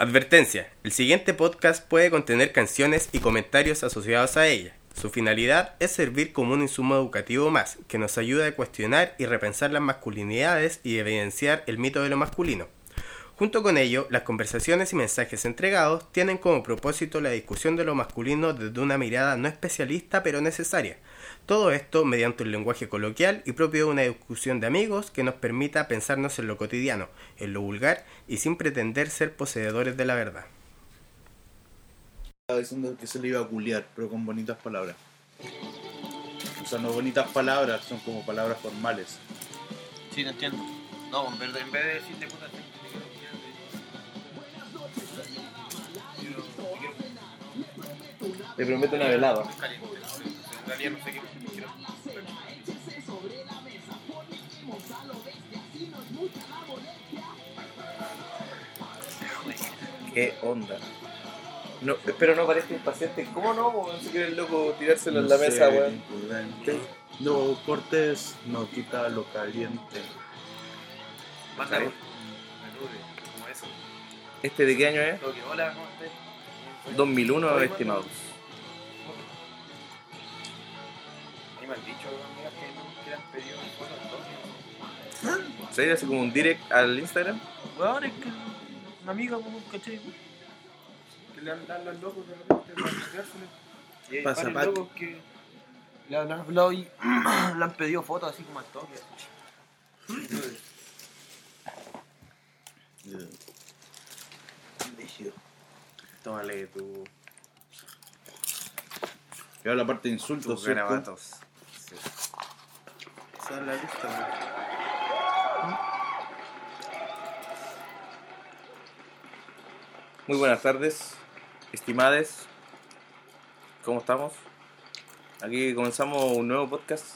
Advertencia, el siguiente podcast puede contener canciones y comentarios asociados a ella. Su finalidad es servir como un insumo educativo más, que nos ayuda a cuestionar y repensar las masculinidades y evidenciar el mito de lo masculino. Junto con ello, las conversaciones y mensajes entregados tienen como propósito la discusión de lo masculino desde una mirada no especialista pero necesaria. Todo esto mediante un lenguaje coloquial y propio de una discusión de amigos que nos permita pensarnos en lo cotidiano, en lo vulgar y sin pretender ser poseedores de la verdad. Estaba diciendo que se le iba a culiar, pero con bonitas palabras. O sea, no bonitas palabras, son como palabras formales. Sí, te entiendo. No, en verdad, en vez de decirle puta, te- te quiero quiero- quiero- Te prometo una velada. No realidad no sé qué quiero. ¿Qué onda? No, espero no parezca impaciente. ¿Cómo no? weón? Se quiere el loco tirárselo en la No mesa, weón. Lo cortés no quita lo caliente. Menude, como eso. ¿Este de qué año es? Hola, ¿cómo estás? 2001, Oye, estimados. Me han dicho, amigas, que no que le han pedido fotos todos. ¿Se así como un direct al Instagram? Weón, es que una amiga, como caché, que le han dado los locos de repente para explicárselo. Y hay Pasa, varios pa- locos que le han hablado y le han pedido fotos así como al toque. Tómale tu, Y ahora la parte de insultos, tus ¿cierto? garabatos. La lista, Muy buenas tardes, estimades. ¿Cómo estamos? Aquí comenzamos un nuevo podcast.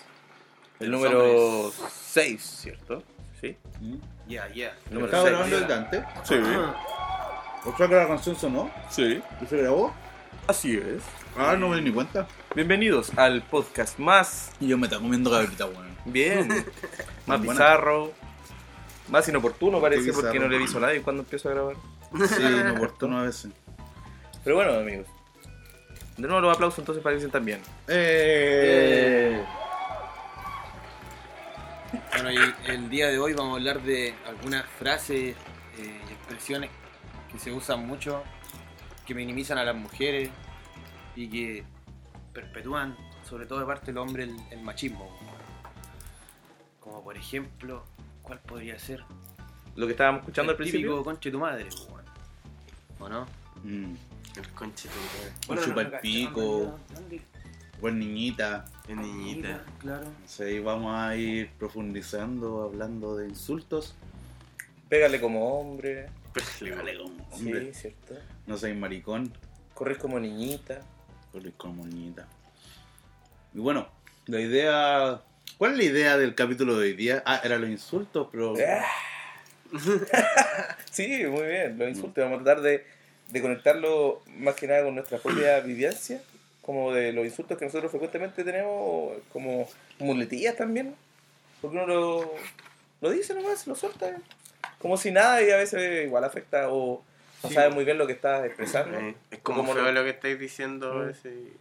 El número 6, ¿cierto? ¿Sí? ¿Mm? Ya, ya. El número ¿Estaba seis. grabando el Dante? Sí, ¿O sea que la canción sonó? sí. ¿Y se grabó? Así es. Ah, no me di ni cuenta. Bienvenidos al podcast más Y yo me está comiendo cabrita, weón. Bien, más Buena. bizarro, más inoportuno parece porque no le aviso a nadie cuando empiezo a grabar. Sí, me oportuno a veces. Pero bueno, amigos. De nuevo los aplausos entonces para que sientan bien. Eh. Bueno, y el día de hoy vamos a hablar de algunas frases eh, y expresiones que se usan mucho, que minimizan a las mujeres y que perpetúan, sobre todo de parte del hombre, el, el machismo. Como por ejemplo, ¿cuál podría ser? Lo que estábamos escuchando el al típico principio. conche tu madre, weón. ¿o no? Mm. El conchito, Un chupa el pico, buen niñita. el niñita. Claro. Ahí vamos a ir profundizando, hablando de insultos. Pégale como hombre. Pégale como hombre. Sí, cierto. No seas maricón, Corres como niñita. corre como niñita. Y bueno, la idea. ¿Cuál es la idea del capítulo de hoy día? Ah, era los insultos, pero. Sí, muy bien. Los insultos. Vamos a tratar de, de conectarlo más que nada con nuestra propia vivencia. Como de los insultos que nosotros frecuentemente tenemos. Como muletillas también. Porque uno lo, lo dice nomás, lo suelta. Como si nada y a veces igual afecta o no Sí, sabe bueno. muy bien lo que está expresando. Eh, es como Como feo lo- lo que estáis diciendo ese, y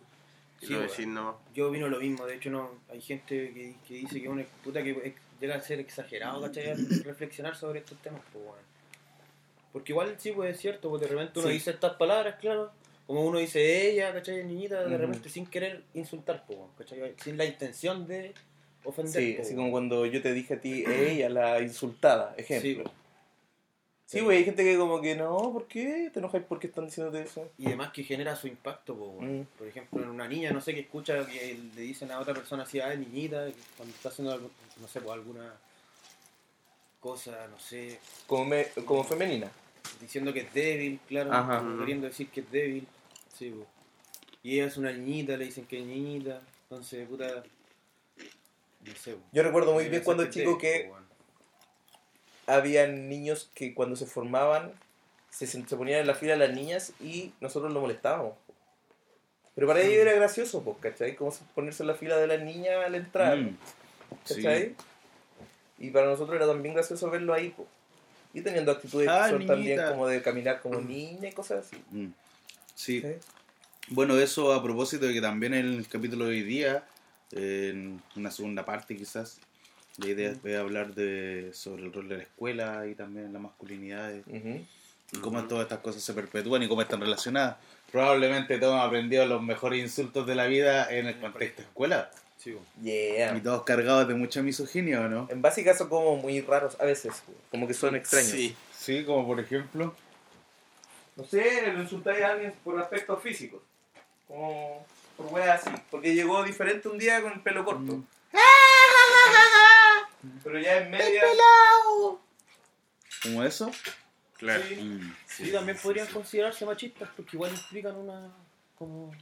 Sí, decís nomás. Yo opino lo mismo, de hecho no hay gente que, que dice que una puta que es- llega a ser exagerado, ¿cachai? Reflexionar sobre estos temas, pues bueno. Porque igual sí, pues es cierto, pues de repente uno Sí. dice estas palabras, claro, como uno dice ella, ¿cachai? Niñita, de repente sin querer insultar, pues ¿cachai? Sin la intención de ofender. Sí, pues, así como cuando yo te dije a ti, ella, la insultada, ejemplo. pues. Sí, güey, hay gente que como que no, ¿por qué? ¿Te enojas porque están diciéndote eso? Y además que genera su impacto, bueno. Mm. por ejemplo, en una niña, no sé, que escucha que le dicen a otra persona así, ah, niñita, cuando está haciendo, algo, no sé, pues alguna cosa, no sé, Como, me- como femenina. diciendo que es débil, claro, Ajá. queriendo decir que es débil, sí, po. y ella es una niñita, le dicen que es niñita, entonces, puta, no sé. po. Yo recuerdo muy bien cuando es chico que po. Habían niños que cuando se formaban se, se ponían en la fila las niñas y nosotros lo molestábamos. Pero para ellos era gracioso, pues, ¿cachai? Como ponerse en la fila de las niñas al entrar, Mm. Sí. ¿cachai? Y para nosotros era también gracioso verlo ahí, pues. Y teniendo actitudes Ah, que son niñita. también como de caminar como niña y cosas así. Mm. Sí. ¿sí? Bueno, eso a propósito de que también en el capítulo de hoy día, en una segunda parte quizás, la idea es hablar de sobre el rol de la escuela y también la masculinidad Ujú. y cómo todas estas cosas se perpetúan y cómo están relacionadas. Probablemente todos hemos aprendido los mejores insultos de la vida en el contexto escuela Sí. Yeah. y todos cargados de mucha misoginia, ¿o no? En básica son como muy raros a veces, como que son extraños. Sí. Sí, como por ejemplo. No sé, le insultáis a alguien por aspectos físicos. Como por weas así. Porque llegó diferente un día con el pelo corto. Mm. Pero ya en media. ¿Como eso? Claro. Sí. Mm. Sí, también podrían considerarse machistas porque igual implican una. como.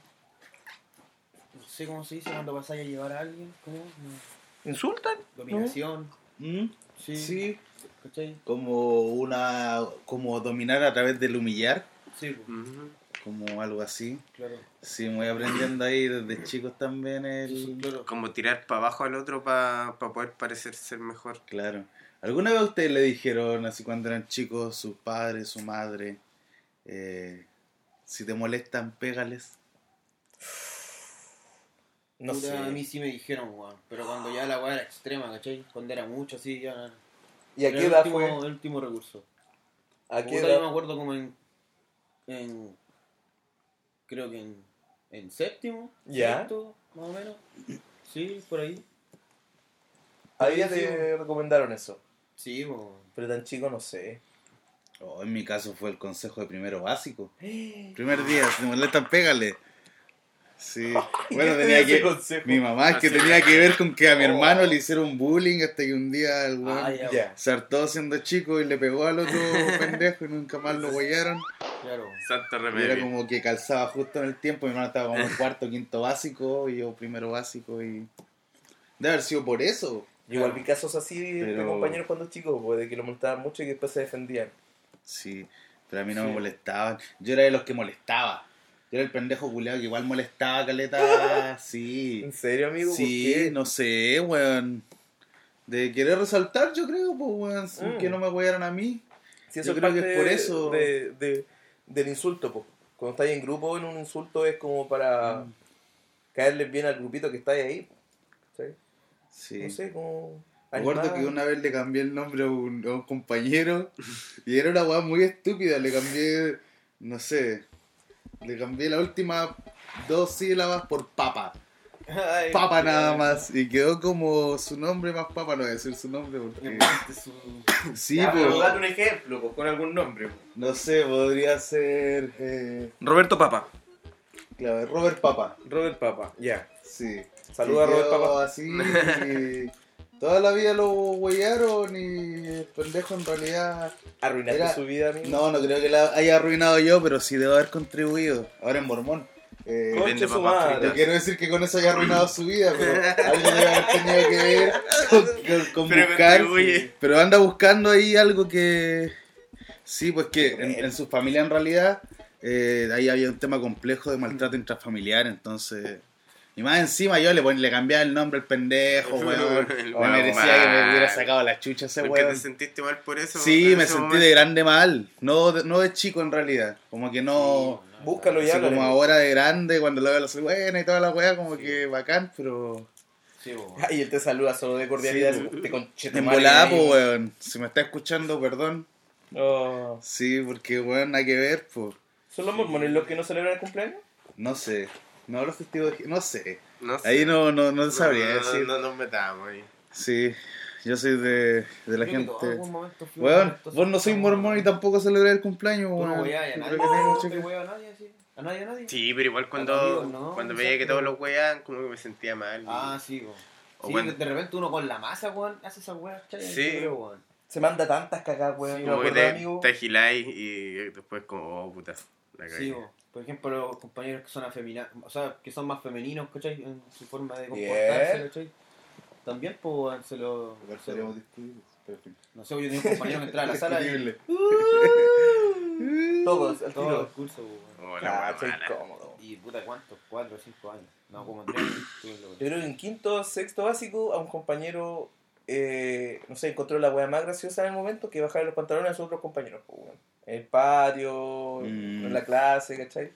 no sé cómo se dice cuando vas a llevar a alguien, como. una ¿Insultan? dominación. Mm. Sí. Sí, ¿Cachai? como una. como dominar a través del humillar, Sí, Ujú. Como algo así. claro. Sí, voy aprendiendo ahí desde chicos también el... claro. Como tirar para abajo al otro para poder parecer ser mejor. Claro. ¿Alguna vez a ustedes le dijeron, así cuando eran chicos, sus padres, su madre, eh, si te molestan, pégales? No Puta, sé. A mí sí me dijeron, weón. Pero cuando ya la weá era extrema, ¿cachai? Cuando era mucho así, ya. ¿Y a qué el edad último, fue? El último recurso. ¿A qué yo me edad? acuerdo como en. en creo que en, en séptimo. Ya. sexto, más o menos. Sí, por ahí. A ella Sí, te recomendaron eso. Sí. Pero tan chico no sé. Oh, en mi caso fue el consejo de primero básico. Primer día, si molestan, pégale. Sí. Bueno, ¿Qué te tenía que... consejo? Mi mamá es que tenía que ver con que a mi Oh. hermano le hicieron bullying hasta que un día el weón Ah, ya, Ya. se hartó siendo chico y le pegó al otro pendejo y nunca más lo huellaron. Claro. Santo Y era remedio. como que calzaba justo en el tiempo. Mi hermano estaba como en cuarto, quinto básico y yo primero básico y... Debe haber sido por eso. Yo igual vi casos así de Pero- compañeros cuando chicos, pues, de que lo molestaban mucho y que después se defendían. Sí, pero a mí no me Sí. molestaban. Yo era de los que molestaba. Yo era el pendejo culeado que igual molestaba, caleta. Sí. ¿En serio, amigo? Sí, ¿Por qué? no sé, weón. De querer resaltar, yo creo, pues, weón. Mm. Que no me huearan a mí. Si Yo eso es creo que es por eso. de- de- del insulto, pues. Cuando estáis en grupo, en un insulto es como para Mm. caerles bien al grupito que estáis ahí. ¿sí? Sí. No sé, como... Me acuerdo que una vez le cambié el nombre a un, a un compañero y era una weá muy estúpida. Le cambié, no sé, le cambié la última dos sílabas por papa. Ay, Papa qué nada más. Y quedó como su nombre más papa. No voy a decir su nombre porque. Su- Sí, Ya, pero date un ejemplo, pues, con algún nombre. pues. No sé, podría ser. Eh, Roberto Papa. claro, Robert Papa. Robert Papa, ya. Sí. Saluda a Robert Papa. así. y toda la vida lo huellaron y el pendejo en realidad. Arruinaste Era- su vida, amigo. No, no creo que la haya arruinado yo, pero sí debo haber contribuido. Ahora en Mormón. Eh, Concha su madre. no quiero decir que con eso haya arruinado su vida, pero algo debe haber tenido que ver con, con- con Pero buscar. Pero anda buscando ahí algo que. Sí, pues que en, en su familia en realidad. eh, ahí había un tema complejo de maltrato intrafamiliar, entonces. Y más encima yo le, pon- le cambiaba el nombre al pendejo, weón. Me merecía que me hubiera sacado la chucha ese ¿Por qué weón. te sentiste mal por eso? Sí, me sentí momento? de grande mal. No de, no de chico en realidad. Como que no. Búscalo ya. así como háblale. ahora de grande, cuando lo veo la soy buena y toda la weá, como que bacán, pero. Sí, po. Ay, él te saluda solo de cordialidad. Sí, te conchete volada, po, weón. Si me está escuchando, perdón. Oh. Sí, porque weón, nada que ver, pues. ¿Son los mormones los que no celebran el cumpleaños? No sé. No los testigos de... No sé. No sé. Ahí no, no, no No, sabría no, decir. No, no nos metamos ahí. Sí, yo soy de, de la gente. todos en algún momento fuimos Weón, estos- vos no sois mormón y tampoco celebráis el cumpleaños, Tú no weón. weás a nadie. No te a nadie, así. ¿A nadie, a nadie? Sí, pero igual cuando, amigos, no, cuando veía que todos los weaban, como que me sentía mal. Ah, sí. O Sí, de repente uno con la masa, weón, hace esas weas, ¿cachai? Sí. Weón. Se manda tantas cagadas, weón. Sí, como que te, amigo. te agiláis y después como, oh puta, la cagué. Sí, po. Por ejemplo, los compañeros que son afeminados, o sea, que son más femeninos, ¿cachai? En su forma de comportarse, ¿cachai? También, pues, se lo... Igual se lo- pero. No sé, yo tenía un compañero que entraba a la sala y... Todos, al Todo el tiro. curso, po, weón. Oh, la wea Cacha, mala. incómodo. Y puta, ¿cuántos? ¿Cuatro o cinco años? No, como tres Yo creo que en quinto, sexto básico a un compañero eh, no sé, encontró la weá más graciosa en el momento que bajar los pantalones a sus otros compañeros, pues, weón. En el patio, Mm. en la clase, ¿cachai?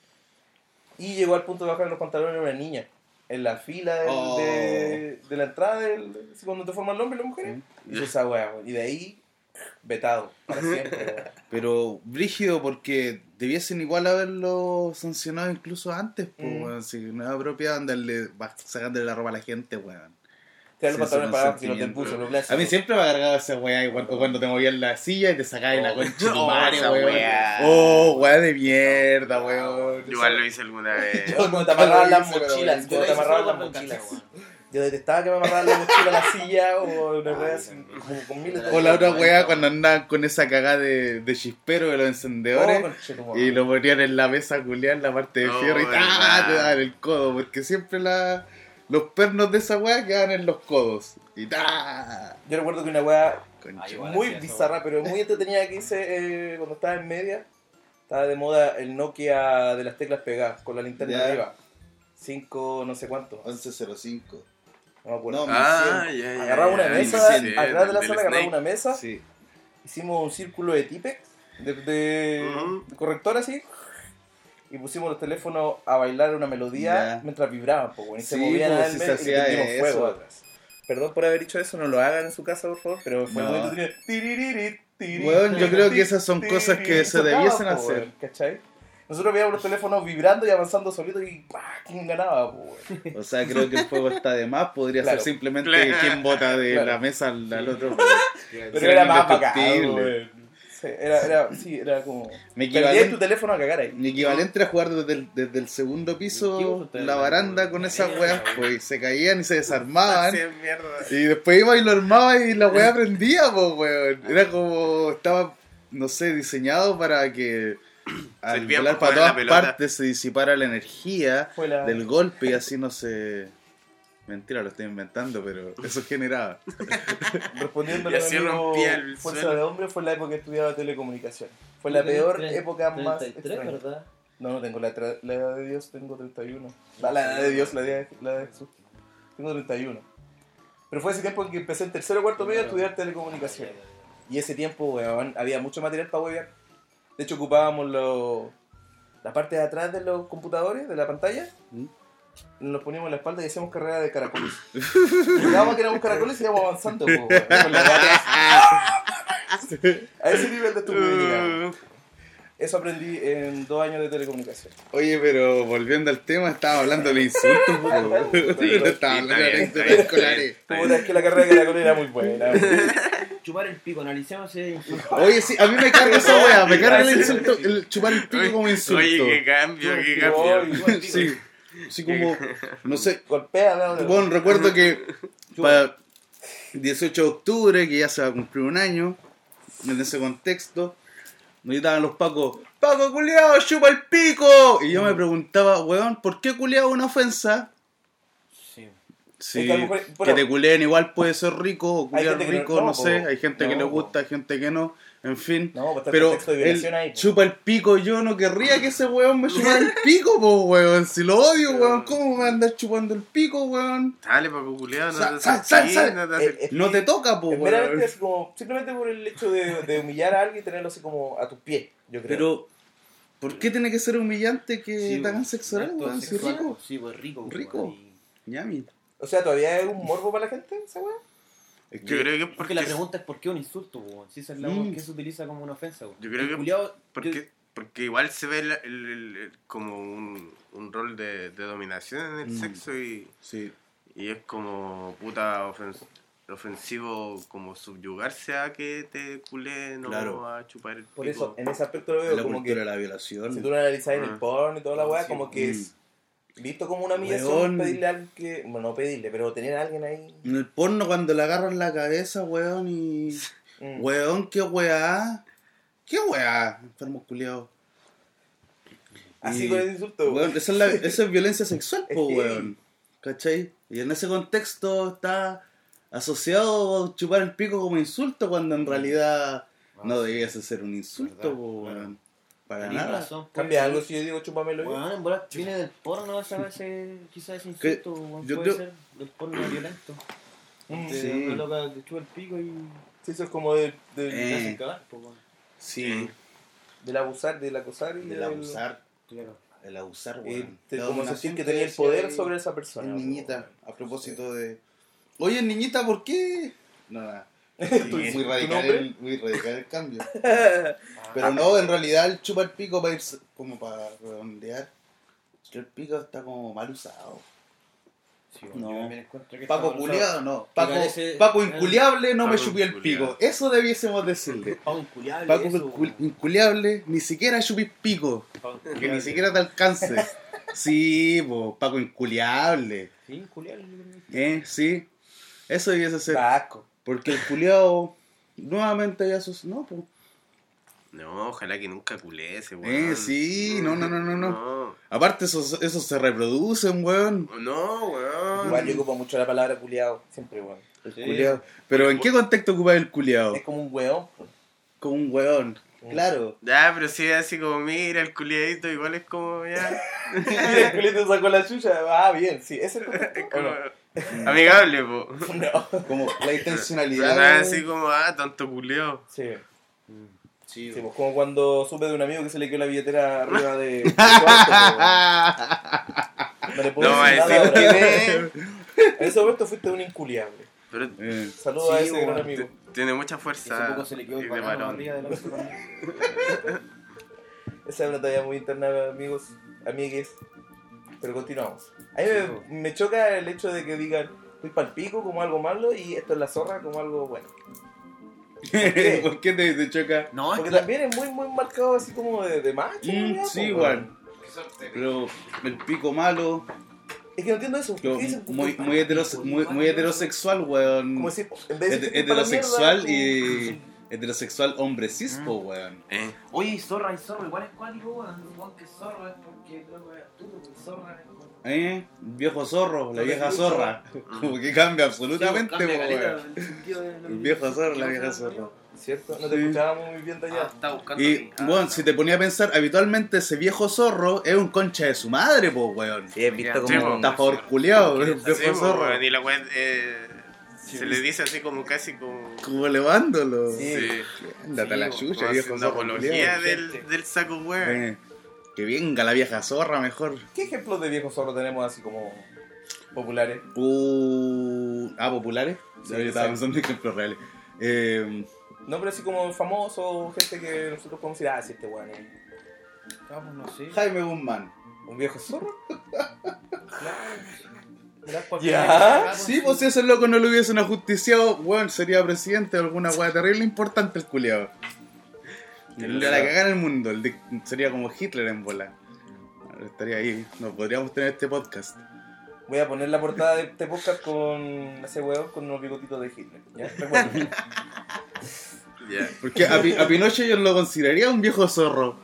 Y llegó al punto de bajar los pantalones a una niña. En la fila del- Oh. de, de la entrada, del, cuando te forman el hombre y esa weá, weón. Y de ahí, vetado, para siempre. Pero brígido porque debiesen igual haberlo sancionado incluso antes, pues, Mm. weón. Si no es apropiado andarle sacándole la ropa a la gente, weón. Tirar los pantalones para abajo lo clásico. A mí siempre me ha cargado esa weá cuando, cuando te movías en la silla y te sacabas la Oh. concha de tu Oh, madre, weá. Oh, weá de mierda, weón. Igual lo hice alguna vez. Yo cuando te amarraban las mochilas, cuando te amarraban las mochilas. Yo detestaba que me amarraran la mochila a la silla o una wea así, como con miles de O la otra weá cuando andaban con esa cagada de, de chispero de los encendedores. Oh. Y lo ponían en la mesa culiar en la parte de Oh, fierro y. ¡ah! te daban el codo. Porque siempre la, los pernos de esa weá quedaban en los codos. Y ¡ah! Yo recuerdo que una igual muy eso, bizarra, pero muy entretenida que hice eh, cuando estaba en media. Estaba de moda el Nokia de las teclas pegadas, con la linterna Ya. arriba. 5 no sé cuánto, 1105. no me acuerdo. No, Ah, ya, ya. Agarraba una ya, mesa, atrás de la sala agarraba Snake. una mesa, Sí. hicimos un círculo de Tipex, de, de- Ujú. de corrector así, y pusimos los teléfonos a bailar una melodía Ya. mientras vibraban, pues, y se movían pues, se y hacía prendimos eso. fuego atrás. Perdón por haber dicho eso, no lo hagan en su casa, por favor, pero fue No. muy entretenido. Weón, yo creo que esas son cosas que se debiesen hacer. ¿Cachai? Nosotros veíamos los teléfonos vibrando y avanzando solitos y ¡pah! ¿quién ganaba? O sea, creo que el fuego está de más. Podría Claro. ser simplemente Claro. quien bota de Claro. la mesa al, al otro. Pero Ser era más bacán. Sí, era, era, sí, era como... Mi equivalente, tu teléfono a cagar ahí. mi equivalente era jugar desde el, desde el segundo piso la baranda con esas weas, pues se caían y se desarmaban. Y después iba y lo armaba y la wea prendía, pues weón. Era como, estaba, no sé, diseñado para que al volar para todas partes se disipara la energía la... del golpe y así no se... Mentira, lo estoy inventando, pero eso generaba. Respondiendo rompía el Fuerza suelo. de Hombre, fue la época que estudiaba telecomunicación. Fue la peor época más 33, extraña. ¿verdad? No, no tengo la, la edad de Dios, tengo 31. La, la edad de Dios, la edad de, la edad de Jesús. Tengo 31. Pero fue ese tiempo en que empecé en tercero o cuarto medio a estudiar telecomunicación. Y ese tiempo, weón, había mucho material para huevear. De hecho, ocupábamos lo- la parte de atrás de los computadores, de la pantalla. ¿Mm? Nos poníamos en la espalda y hacíamos carrera de caracoles. Llegábamos que éramos caracoles y íbamos avanzando. po, con. A ese nivel de estupidez. Eso aprendí en dos años de telecomunicación. Oye, pero volviendo al tema, estaba hablando de insultos, po. Sí, Estaba hablando de bien, escolares. Puta, es que la carrera de caracoles era muy buena. Chupar el pico, analicemos ese insulto. Oye, sí, a mí me carga esa wea, me carga el insulto, el chupar el pico como insulto. Oye, qué cambio, qué cambio. Sí, así como, no sé, Golpea, ¿no? bueno, recuerdo que para 18 de octubre, que ya se va a cumplir un año, en ese contexto, nos gritaban los pacos, Paco culiao, chupa el pico. Y yo me preguntaba, weón, ¿por qué culiao es una ofensa? Sí. Es que a lo mejor- que bueno, te culeen igual puede ser rico o no- rico, no, no, sé, hay gente que le gusta, hay gente que no, en fin. No, pues Pero él ahí. chupa el pico, yo no querría que ese weón me chupara el pico, po, weón. Si lo odio, weón, ¿cómo me andas chupando el pico, weón? Dale, Paco Culeado, no Sal, sal, sal, no te Eh, acerques. eh, No te toca, po, Es meramente weón. como, simplemente por el hecho de, de humillar a alguien y tenerlo así como a tus pies, yo creo. Pero, ¿por qué tiene que ser humillante que Sí, te hagan po. sexo oral, Acto weón? Si sexual, rico. Sí, pues rico. Rico. weón, y- Ñami. O sea, ¿todavía es un morbo para la gente esa weá? Es Yo creo que es Porque porque, la pregunta es por qué un insulto, weón. Si esa es la Mm. que se utiliza como una ofensa, weón. Yo creo El que culiao- porque, yo- porque igual se ve el- el- el- el- como un, un rol de, de dominación en el Mm. sexo y, Sí. y es como puta ofens- ofensivo como subyugarse a que te culen Claro. o a chupar el Por pico. eso, en ese aspecto lo veo la como que la violación. si tú lo analizas en el Ah. porno y toda la weá, Sí, como que mm. es visto como una humillación Weón. pedirle a alguien que, bueno, no pedirle, pero tener a alguien ahí. En el porno cuando le agarran la cabeza, weón, y... mm. Weón, qué weá. ¿Qué weá? Enfermo culiao. Así Y- con el insulto. Weón, esa es, la, esa es violencia sexual, po, weón. ¿Cachai? Y en ese contexto está asociado chupar el pico como insulto cuando en realidad no debiese ser un insulto, Verdad, po, weón. Para nada. razón, pues. Cambia algo si yo digo chúpamelo yo. Weón, en bola viene del porno esa ese, quizás ese Que insulto, weón. yo Puede creo- ser del porno violento. Mm, Te- Sí. Una loca te chupa el pico y Sí, eso es como de, de- Eh. cagar, weón. Sí, del abusar, del acosar y el del... abusar. Claro. El abusar, weón. La como sentir que tenía el poder sobre esa persona. niñita, a propósito de. Oye, niñita, ¿por qué? No, nada. ¿Tu- muy, radical el, muy radical el cambio. Pero no, en realidad el chupa el pico para ir como para redondear. El pico está como mal usado. Sí, No. que Paco culiado, no. Paco, parece- Paco inculiable, no me Paco chupé el pico. Eso debiésemos decirle. Paco inculiable. Paco eso, inculiable, ni siquiera chupé pico. Paco Que ni siquiera te alcance. Sí, po, Paco inculiable. Sí, inculiable. ¿Eh? Sí. Eso debiese ser. Da asco. Porque el culiado nuevamente ya sus. No, pues. No, ojalá que nunca culé ese weón. Eh, sí, no, no, no, no, no. No, Aparte, esos, esos se reproducen, weón. no weón. Igual yo ocupo mucho la palabra culiado, siempre, weón. Sí. Culiao. Pero ¿en qué contexto ocupa el culiado? Es como un weón. po. Como un weón. Claro. Ya, pero sí, así como, mira, el culiadito igual es como, ya. Mira, el culito sacó la chucha. Ah, bien, sí. ¿Ese es el contexto? Amigable, po. No. Como la Pero intencionalidad. no es así como, ah, tanto culeo. Sí. Sí, Sí, pues como cuando supe de un amigo que se le quedó la billetera arriba de... de po. no le puedo No, decir nada ahora. En ese momento fuiste un inculiable. Pero Eh, Saludos a ese gran amigo. tiene mucha fuerza. poco se le quedó el de varón. también. Esa es una talla muy interna, amigos, amigues. Pero continuamos. A mí me, me choca el hecho de que digan, estoy pal pico como algo malo y esto es la zorra como algo bueno. qué? ¿Por qué te, te choca? No, Porque que también es muy, muy marcado así como de, de macho. Mm, ¿no? sí, igual. Pero el pico malo, Es que no entiendo eso. lo- ¿Qué dicen? muy, muy, heterose- muy, muy heterosexual, weón. Como decir, en vez de Het- decir, "Estoy pa' la heterosexual mierda", y heterosexual hombre cispo, weón. Eh, Oye, y zorra y zorro, igual es cuático, weón. Un weón que es zorro es porque creo que es tú, zorra es como- ¿Eh? Viejo zorro, la vieja zorra. Como que cambia absolutamente, Cambia weón. de viejo zorro, la ¿Qué vieja zorra. ¿Cierto? No te Sí. escuchábamos muy bien de Ah, allá. estaba buscando. Y. Ah, bueno, si te ponía a pensar, habitualmente ese viejo zorro es un concha de su madre, po, weón. Sí, he visto como... culiao, el así, viejo zorro. weón, y la weá eh, se le dice así como casi como. Como levándolo. Sí. Sí, Ándate a la Sí, chucha, viejo zorro. apología del, del saco weón. Eh, que venga la vieja zorra mejor. ¿Qué ejemplos de viejos zorros tenemos así como populares? Uh, ah, populares. Sí, yo estaba sí. pensando en ejemplos reales. Eh, No, pero así como famosos, gente que nosotros podemos decir, ah, sí, este weón es Vamos, no sé. Jaime Guzmán. un viejo zorro. Cualquier- Ya. Sí, pues si ese loco no lo hubiesen ajusticiado, weón, sería presidente de alguna weá terrible importante el culiado. Le la cagada en el mundo, el sería como Hitler en bola. Estaría ahí, no podríamos tener este podcast. Voy a poner la portada de este podcast con ese weón con unos bigotitos de Hitler. ¿Ya? Recuerden. Ya. Porque a, a Pinochet yo lo consideraría un viejo zorro.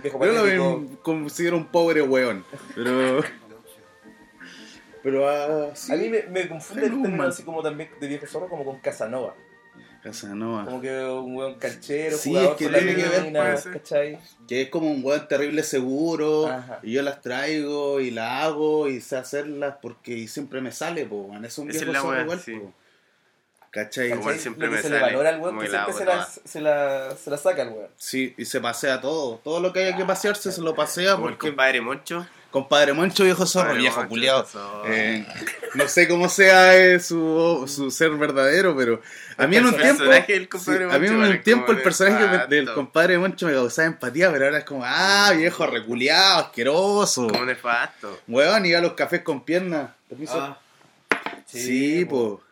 Viejo Yo lo considero un pobre weón. Pero. Pero ah, sí. A mí me, me confunde el Guzmán. así como también de viejo zorro como con Casanova. Casanova. Como que un weón canchero, Sí, jugador es que con la tiene que ver. ¿cachai? Que es como un weón terrible seguro. Ajá. Y yo las traigo y las hago y sé hacerlas porque siempre me sale, po. man. Es un es viejo la zorro igual, sí. po. ¿Cachai? Siempre Lo que me se sale le valora al weón que siempre se la, se, la, se la saca el weón. Sí, y se pasea todo. Todo lo que haya que pasearse se lo pasea Como el porque. compadre Moncho. Compadre Moncho, viejo zorro, viejo culiado. Eh, no sé cómo sea eh, su, su ser verdadero, pero a mí en un tiempo. sí, a mí en un tiempo el personaje del compadre Moncho me causaba empatía, pero ahora es como, ah, viejo reculeado, asqueroso. Como nefasto. Weón, iba a los cafés con piernas. Permiso. Ah, sí, po. po.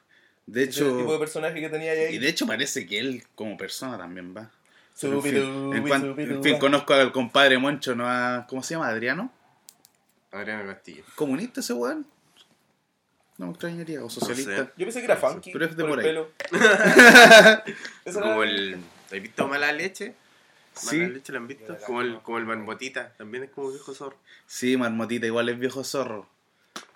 De Ese es el tipo de hecho, personaje que tenía ahí. y de hecho parece que él como persona también va. En Subidu, fin, en, cuan- subidu, en fin, conozco al compadre Moncho, ¿no? A- ¿Cómo se llama? ¿Adriano? Adriano Castillo. ¿Comunista ese weón? No me extrañaría, o socialista. sé. Yo pensé que era funky. Pero es de por por el ahí. pelo. Como el. ¿Has visto mala leche? Mala Sí, leche la han visto. Como el, como el marmotita. También es como viejo zorro. sí, Marmotita, igual es viejo zorro.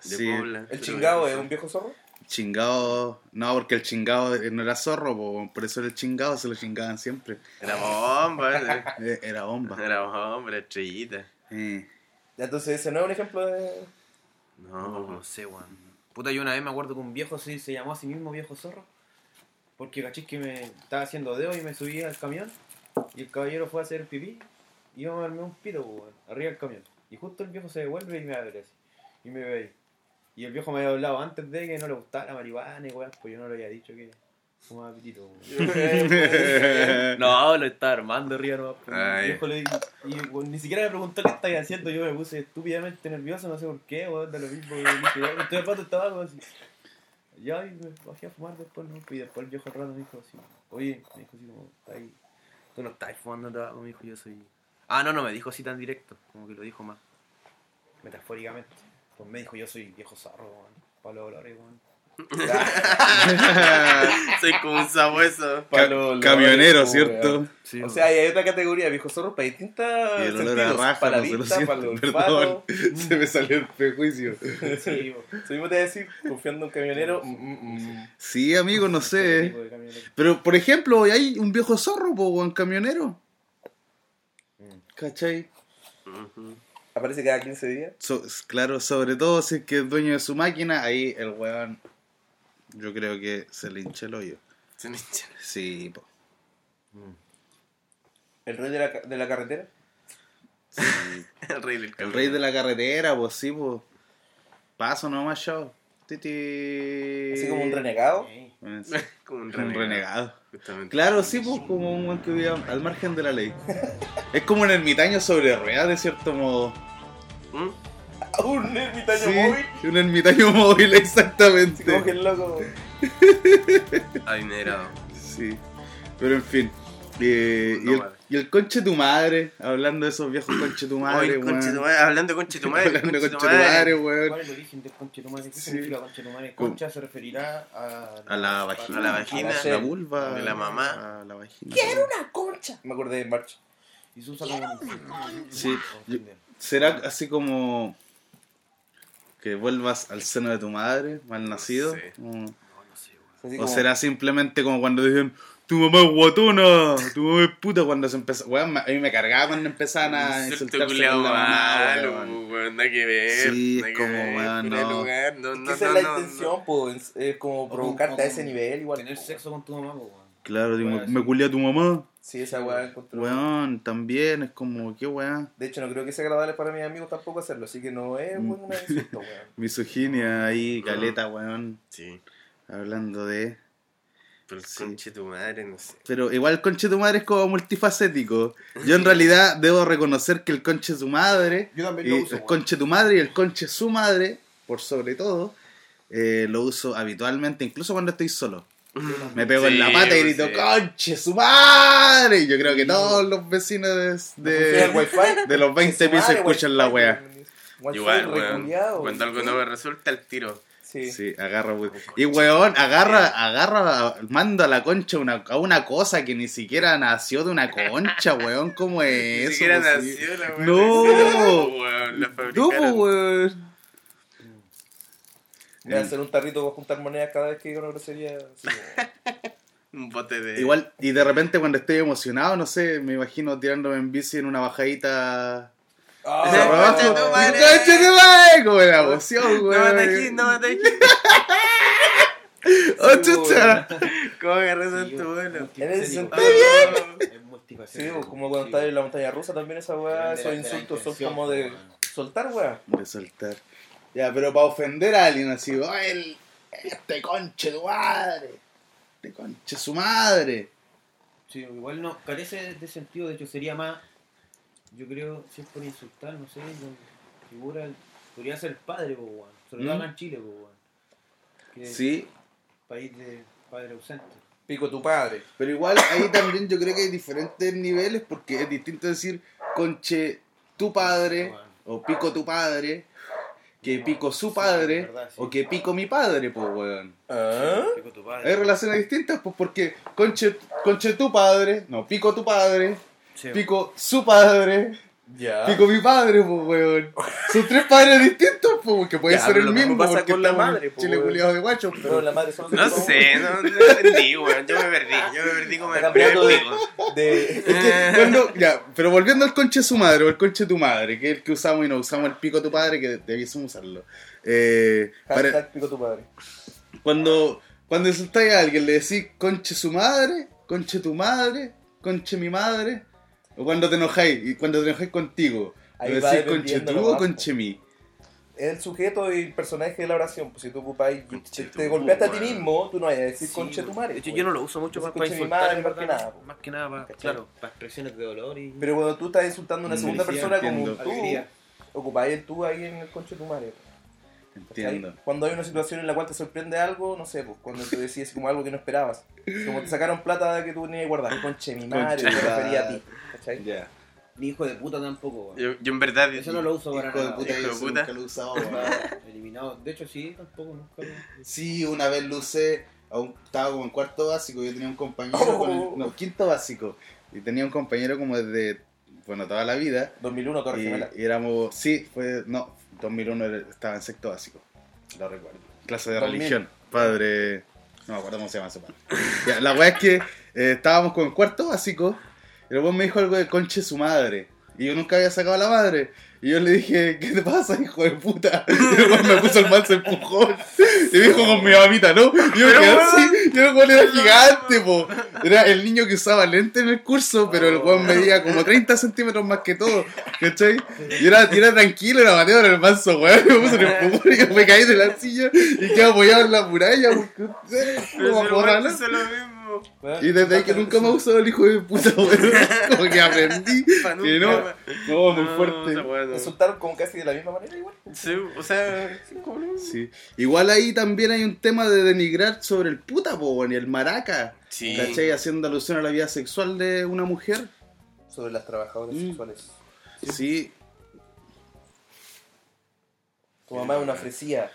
De Sí, Puebla. ¿El chingado es un viejo zorro? chingado. No, porque el chingado no era zorro, po, por eso era el chingado, se lo chingaban siempre. Era bomba. eh. Era bomba. Era bomba, era estrellita. Eh, Entonces ese no es un ejemplo de... No, no sé, weón. Puta, yo una vez me acuerdo que un viejo sí, se llamó a sí mismo viejo zorro. Porque caché que me estaba haciendo dedo y me subí al camión. Y el caballero fue a hacer pipí. Y yo me armé un pito, weón, arriba del camión. Y justo el viejo se devuelve y me abre así. Y me ve ahí. Y el viejo me había hablado antes de que no le gustaba la marihuana y weón, pues yo no le había dicho que fumaba pitito. No, lo estaba armando arriba no Ay. El viejo le y, weón, ni siquiera me preguntó qué estáis haciendo. Yo me puse estúpidamente nervioso, no sé por qué, weón, de lo mismo. weón. Dije, ya, estoy armando el tabaco así. Ya, y me bajé a fumar después, ¿no? Y después el viejo al rato me dijo así, oye, me dijo así como, "Está ahí. tú no estás fumando tabaco, me dijo, yo soy... Ah, no, no, me dijo así tan directo, como que lo dijo más metafóricamente. Pues me dijo, yo soy viejo zarro, weón. Pablo Dolores, weón. Soy como un sabueso. Los- Camionero, ¿cierto? Sí, O sea, hay otra categoría, viejo zorro, para distintas Y el olor a sentidos. raja, para no vista, para el siento, perdón. Se me salió el prejuicio. sí, mismo te voy a decir, confiando en un camionero. mm, mm, mm. Sí, amigo, no sé. camionero. Pero, por ejemplo, hay un viejo zorro, po, weón, camionero. ¿Cachai? Aparece cada 15 días. So- claro, sobre todo si es que es dueño de su máquina, ahí el weón, yo creo que se le hincha el hoyo. Se me hincha. Sí, po. El rey de la, ca- de la carretera. El rey del El rey de la carretera, pues sí, pues. Paso nomás, chao. Titi. Así como un renegado. Sí. Sí, Como un Un renegado. Justamente. Claro, sí, pues como un weón que vive al margen de la ley. Es como un ermitaño sobre ruedas, de cierto modo. ¿Mm? Un ermitaño Sí, móvil. un ermitaño móvil, exactamente. Como que el loco. Adinerado. Sí, pero en fin. Eh, y, el, y el conche tu madre, hablando de esos viejos conche tu madre, conche tu weón. madre, hablando de conche tu madre. Hablando de conche conche tu tu madre. madre, weón. ¿Cuál es el origen del conchetumare? ¿Qué Sí. significa conchetumare? ¿Cómo? Concha se referirá a... A la vagina. A la vagina. A la vulva. De la mamá. A la vagina. Me acordé de March. Y se usa como un... Sí, yo- ¿Será así como que vuelvas al seno de tu madre, mal nacido? sé. O- No, no sé, weón. Así ¿O como- será simplemente como cuando dicen, tu mamá es guatona, tu mamá es puta, cuando se empezó... Weón, a mí me cargaba cuando empezaban a insultarse con la mamá, malo, weón. weón, nada que ver. Sí, es que como, weón, no. lugar, no, Es no, que esa no, es la no, intención, pues. Es como O provocarte a ese nivel, igual. Tener sexo con tu mamá, weón. Claro, digo, me sí. culé a tu mamá. Sí, esa weá encontró. Weón, también es como, qué weón. De hecho, no creo que sea agradable para mis amigos tampoco hacerlo, así que no es Mm. un una insulto, weón. Misoginia ahí, caleta, weón. Sí, Hablando de... pero el Sí. conche tu madre, no sé. Pero igual el conche tu madre es como multifacético. Yo en realidad debo reconocer que el conche tu madre, Yo también y lo uso, el weón. conche tu madre y el conche su madre, por sobre todo, eh, lo uso habitualmente, incluso cuando estoy solo. Me pego en la pata y pues, grito, sí. conche su madre. Y yo creo que todos los vecinos de, ¿Funciona el de, los 20 Su pisos escuchan la wea. Igual, weón. Cuando algo no me resulta, el tiro. Sí. Sí, agarra. Y weón, agarra, agarra, manda a la concha una, a una cosa que ni siquiera nació de una concha, weón. ¿Cómo es Ni eso? siquiera nació la weón. No. Weón, la No, fabricaron. pues, weón. Voy a hacer un tarrito para juntar monedas cada vez que diga una grosería. así Un bote de. Igual, y de repente cuando estoy emocionado, no sé, me imagino tirándome en bici en una bajadita Ah, abajo. concha tu madre. ¡Concha tu madre! Como la emoción, No mate aquí, no mate aquí. ¡Oh, chucha! ¿Cómo agarras Sí, en tu vuelo? En ese Sí, como cuando estás en la montaña rusa también esa weá, esos de insultos son como de soltar weá. De soltar. Ya, pero para ofender a alguien así, "Oh, el, este conche tu madre, este conche su madre. Sí, igual no, carece de sentido, de hecho sería más, yo creo, si es por insultar, no sé, figura, podría ser el padre, weón. Sobre todo ¿Mm? acá en Chile, es Sí, país de padre ausente. Pico tu padre. pero igual ahí también yo creo que hay diferentes niveles porque es distinto decir conche tu padre o pico tu padre que pico su padre es verdad, sí. o que pico mi padre, pues weón. ¿Ah? Pico tu padre. Hay relaciones distintas, pues porque conche, conche tu padre, no, pico tu padre, Sí, pico su padre. Ya. Pico mi padre, pues, weón. Son tres padres distintos, pues, que puede Ya, ser el lo mismo pasa porque con la madre, pues, Chile culiado de guachos, Pero pero... la madre solo No sé, no, no me perdí, weón. Yo me perdí. Yo me perdí como el primer cambiando de, pico. de- Es que cuando, ya, pero volviendo al conche de su madre o el conche de tu madre, que es el que usamos y no usamos el pico de tu padre, que debiésemos usarlo. Eh, para- Hashtag pico tu padre. cuando, cuando insultáis a alguien, le decís conche su madre, conche tu madre, conche mi madre, o cuando te enojáis, y cuando te enojáis contigo, Ahí va decís conche tú lo o bajo. conche mi. Es el sujeto y el personaje de la oración. Pues si tú ocupáis te, Conche te tu golpeaste a ti mismo, tú no vas a decir Sí, conche tu madre. De hecho, pues. yo no lo uso mucho para, para conche mi insultar. más que nada, po. Más que nada, para, claro, para expresiones de dolor y... Pero cuando tú estás insultando a una segunda persona como entiendo. tú, Alegría. ocupáis el tú ahí en el conche tu madre. Entiendo. Cuando hay una situación en la cual te sorprende algo, no sé, pues cuando te decís como algo que no esperabas. Como te sacaron plata que tú tenías guardada. Conche de mi madre, Conche me mi refería a ti. ¿Cachai? Ya. Ni hijo de puta tampoco, weón. Yo, yo en verdad. Eso no lo uso para Hijo de nada. puta, hijo yo de puta. nunca lo he usado, weón. Eliminado. De hecho, sí, tampoco, nunca lo- Sí, una vez lo usé, aún estaba como en cuarto básico, yo tenía un compañero, con el- no, quinto básico, y tenía un compañero como desde, bueno, toda la vida, 2001, Torre y, y éramos, sí, fue, no, 2001 era- estaba en sexto básico, lo recuerdo, clase de 2000. religión, padre, no me acuerdo cómo se llama ese padre. Ya, la weá es que eh, estábamos con el cuarto básico, y luego me dijo algo de conche su madre, y yo nunca había sacado a la madre. Y yo le dije, ¿qué te pasa, hijo de puta? Y el weón me puso el manso empujón. Y me dijo con mi mamita, ¿no? Y yo me quedé así. Y el weón era gigante, po. Era el niño que usaba lente en el curso, pero el weón medía como 30 centímetros más que todo. ¿Cachai? Y era, y era tranquilo, era Mateo, era el manso, weón. Me puso el empujón y yo me caí de la silla y quedé apoyado en la muralla. Porque, eh, Pero no. Y desde ahí que nunca me ha usado el hijo de puta, weón. Como que aprendí que no, no, muy No, fuerte. Insultaron como casi de la misma manera igual. Sí, o sea, sí, como Sí. Igual ahí también hay un tema de denigrar sobre el puta, po, weón, y el maraca. Sí. ¿Cachai? Haciendo alusión a la vida sexual de una mujer. Sobre las trabajadoras Mm. sexuales. Sí. Tu mamá es una fresía,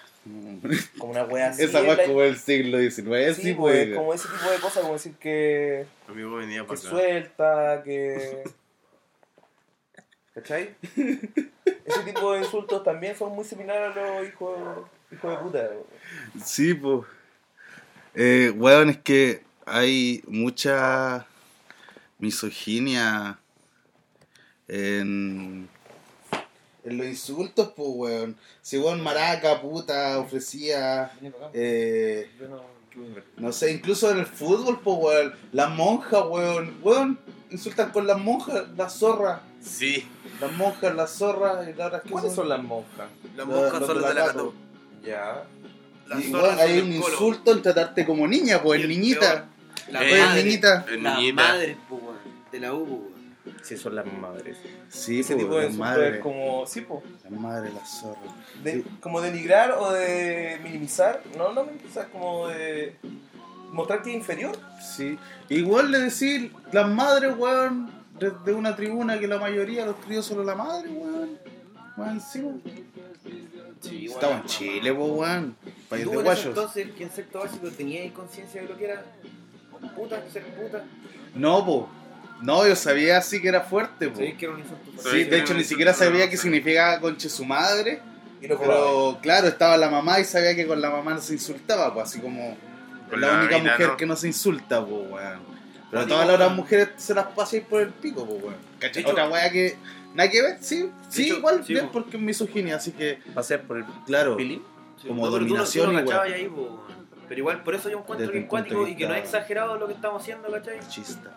como una wea así. Esa es weá la- es como el siglo XIX, Sí, sí, pues, como ese tipo de cosas, como decir que, Amigo venía que suelta, que... ¿Cachai? Ese tipo de insultos también son muy similares a los hijos, hijos de puta. Sí, pues. Eh, weón, es que hay mucha misoginia en, en los insultos, pues, weón. Si weón maraca, puta, ofrecía, eh, Yo no... no sé, incluso en el fútbol, pues, weón. Las monjas, weón. Weón, insultan con las monjas, las zorras. Sí. Las monjas, las zorras y las ¿Cuáles son las monjas? Las los son las de la la gato. Ya. Las Y, zorras weón, hay un colo. insulto en tratarte como niña, pues, niñita. La Eh, madre, niñita. La niñita. madre, po, weón, de la U. Sí, son las madres. Sí, Ese pues, tipo de las madres. es como... Sí, pues. La madre, la zorra. de- Sí. como denigrar o de minimizar, no, no minimizar, como de mostrar que es inferior. Sí. Igual le decir las madres, weón, desde una tribuna que la mayoría los tríos solo la madre, weón. Más encima. Sí, weón. Estaba en Chile, po, weón. País ¿Tú de guayos. entonces, que en sexto básico teníais conciencia de lo que era puta, ser puta? No, po. No, yo sabía así que era fuerte, po. ¿Sabéis que era un insulto? Sí, de hecho ni siquiera sabía qué significaba conche su madre. Y Pero claro, estaba la mamá y sabía que con la mamá no se insultaba, pues así como Con la la única mujer ¿no? que no se insulta, pues weón. Pero todas las otras mujeres se las pasáis por el pico, pues weón. ¿Cachai? Otra weá que nada que ver, sí, sí, hecho, igual sí, bien po. porque es misoginia, así que Pasar por el claro. pilín. Sí, como no, dominación no igual. ahí. Pero igual, por eso yo encuentro Desde que es cuático y que no es exagerado lo que estamos haciendo, ¿cachai? Chista.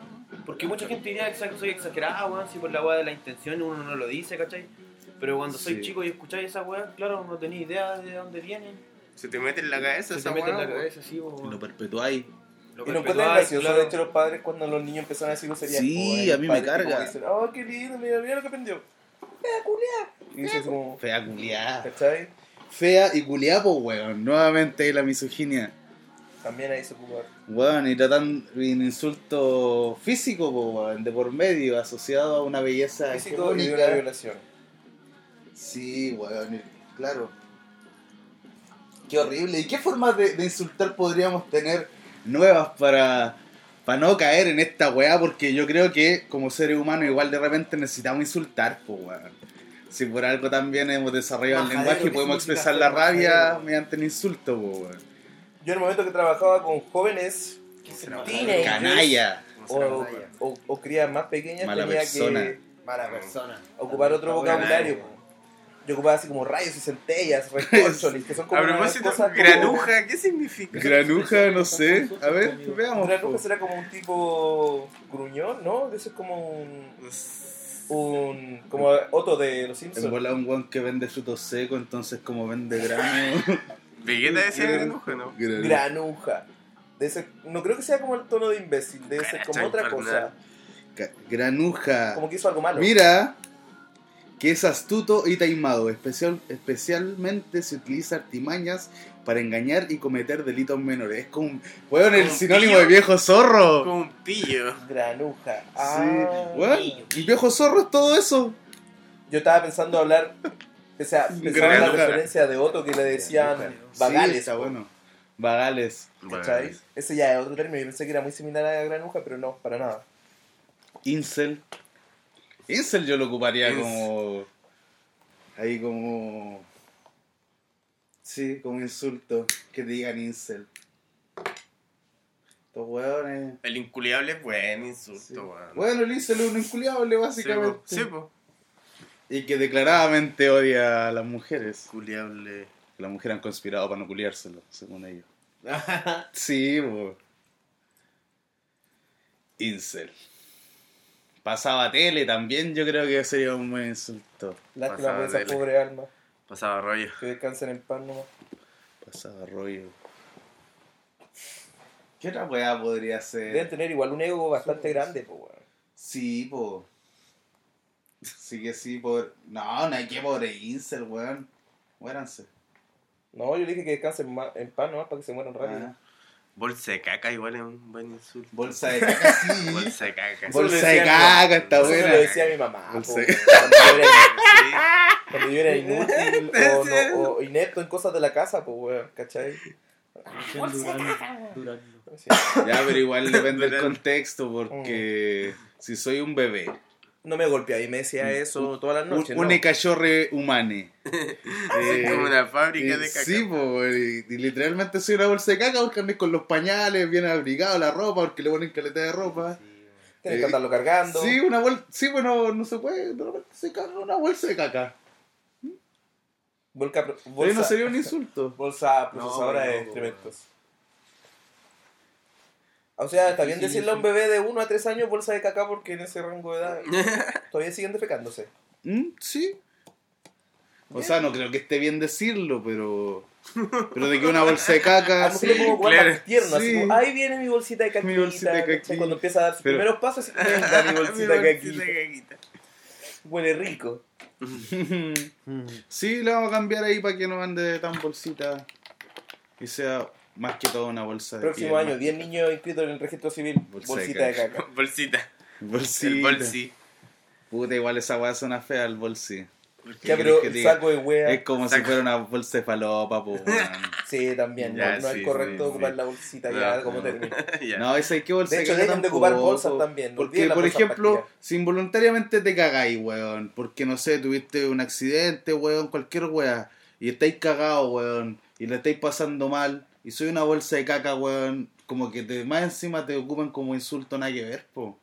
Porque mucha gente diría que soy exagerado, weón, si por la weá de la intención uno no lo dice, ¿cachai? Pero cuando soy Sí. chico y escucháis esa weá, claro, no tenía idea de dónde vienen. Se te mete en la cabeza Se te esa mete en la cabeza, sí, weón. Lo perpetuáis. Lo Y lo encuentran perpetuáis, gracioso, claro. de hecho, los padres cuando los niños empezaron a decir groserías. Sí, a mí me carga. Dicen, oh, qué lindo, mira, mira lo que aprendió. Fea culia. Y dicen así como, Fea culiada. ¿cachai? Fea y culiada, pues weón. Nuevamente la misoginia. También ahí se ocupa. Weón, y tratan un insulto físico, po, de por medio, asociado a una belleza Físico y una violación. Sí, weón, y- claro. Qué horrible. ¿Y qué formas de, de insultar podríamos tener nuevas para, para no caer en esta weá, porque yo creo que como seres humanos igual de repente necesitamos insultar, pues weón. Si por algo también hemos desarrollado el lenguaje y ¿qué podemos expresar la rabia majadero? mediante el insulto, pues weón. Yo en el momento que trabajaba con jóvenes, teenagers, Canalla. o, o, o crías más pequeñas, Mala tenía persona. que Mala persona. ocupar otro vocabulario. Yo ocupaba así como rayos y centellas, recorcholis, que son como A unas propósito, cosas como- granuja, ¿qué significa? Granuja, no sé. A ver, veamos. Granuja será como un tipo gruñón, ¿no? Eso es como un, un como Otto de los En Simpsons. bola un weón que vende frutos secos, entonces como vende grano. Vegeta decía granuja, ¿no? Granuja. Ser- no creo que sea como el tono de imbécil, debe ser como otra cosa. Granuja. Como que hizo algo malo. Mira, que es astuto y taimado. Especial, especialmente se utiliza artimañas para engañar y cometer delitos menores. Es como, el Como un sinónimo pillo. de viejo zorro. Como un pillo. Granuja. Sí, Ah, weón, el viejo zorro es todo eso. Yo estaba pensando hablar, o sea, pensaba en la referencia de Otto que le decían Sí, vagales. está bueno. Vagales. ¿cachai? Ese ya es otro término, yo pensé que era muy similar a granuja, pero no, para nada. Incel. Incel yo lo ocuparía Incel. como. Ahí como. Sí, como insulto. Que te digan incel. Estos weones. El inculiable es buen sí. insulto, weón. Bueno, el incel es un inculiable, Sí, básicamente. po. Sí, po. Y que declaradamente odia a las mujeres. Inculiable. Que las mujeres han conspirado para no culiárselo, según ellos. Sí, po. Incel. Pasaba tele también, yo creo que sería un buen insulto. Lástima por esa tele. pobre alma, Pasaba rollo. que descansen en paz nomás. Pasaba rollo. ¿Qué otra weá podría Deben ser? tener igual un ego bastante grande, pues, weón. Sí, po. Sí que sí, por. No, no hay que pobre incel, weón. Muéranse. No, yo le dije que descansen en paz nomás para que se mueran rápido. Ah, Bolsa de caca igual es un buen insulto. bolsa de caca, sí. Bolsa de caca. Eso Bolsa de caca, está Eso se buena. lo decía mi mamá, Bolsa de- cuando, yo era, Sí. cuando yo era inútil o, no- o inepto en cosas de la casa, pues, weón, ¿cachai? Sí. Ya, pero igual depende del contexto, porque si soy un bebé, No me golpeaba y me decía eso todas las noches, un ¿no? cachorre humane. Es como una fábrica de Eh, caca. Sí, po, y, y literalmente soy una bolsa de caca porque andé con los pañales, bien abrigado, la ropa, porque le ponen caleta de ropa. Tienes que andarlo cargando. Sí, una bolsa, sí, bueno, no se puede, de repente se caga una bolsa de caca. Pero bolsa, no sería un insulto. bolsa procesadora No, de no, excrementos. O sea, está bien Sí, decirle a un bebé de 1 a 3 años bolsa de caca porque en ese rango de edad todavía siguen defecándose. ¿Mm? Sí. O sea, no creo que esté bien decirlo, pero. Pero de que una bolsa de A caca. lo sí. como claro. así como, ahí viene mi bolsita de caquita. Mi bolsita de caquita. Cuando empieza a dar sus Pero- primeros pasos, así, venga, mi bolsita de caquita. caquita. Huele rico. Sí, le vamos a cambiar ahí para que no ande tan bolsita y sea más que todo una bolsa de Próximo año, más 10 niños inscritos en el registro civil, Bolsa bolsita de caca. caca. Bolsita. Bolsita. El bolsi. Puta, igual esa weá suena fea el bolsi. Ya, ¿Qué pero el saco de wea. Es como si fuera una bolsa de falopa, po, weón. Sí, también. Ya, no, no sí, es correcto sí, ocupar sí. la bolsita ya No, como no. término. No, esa hay que bolsa De hecho, dejen de ocupar bolsas también, no Porque, por ejemplo, si involuntariamente te cagáis, weón, porque no sé, tuviste un accidente, weón, cualquier weá, y estáis cagados, weón, y le estáis pasando mal, y soy una bolsa de caca, weón, como que te, más encima te ocupan como insulto nada que ver, po.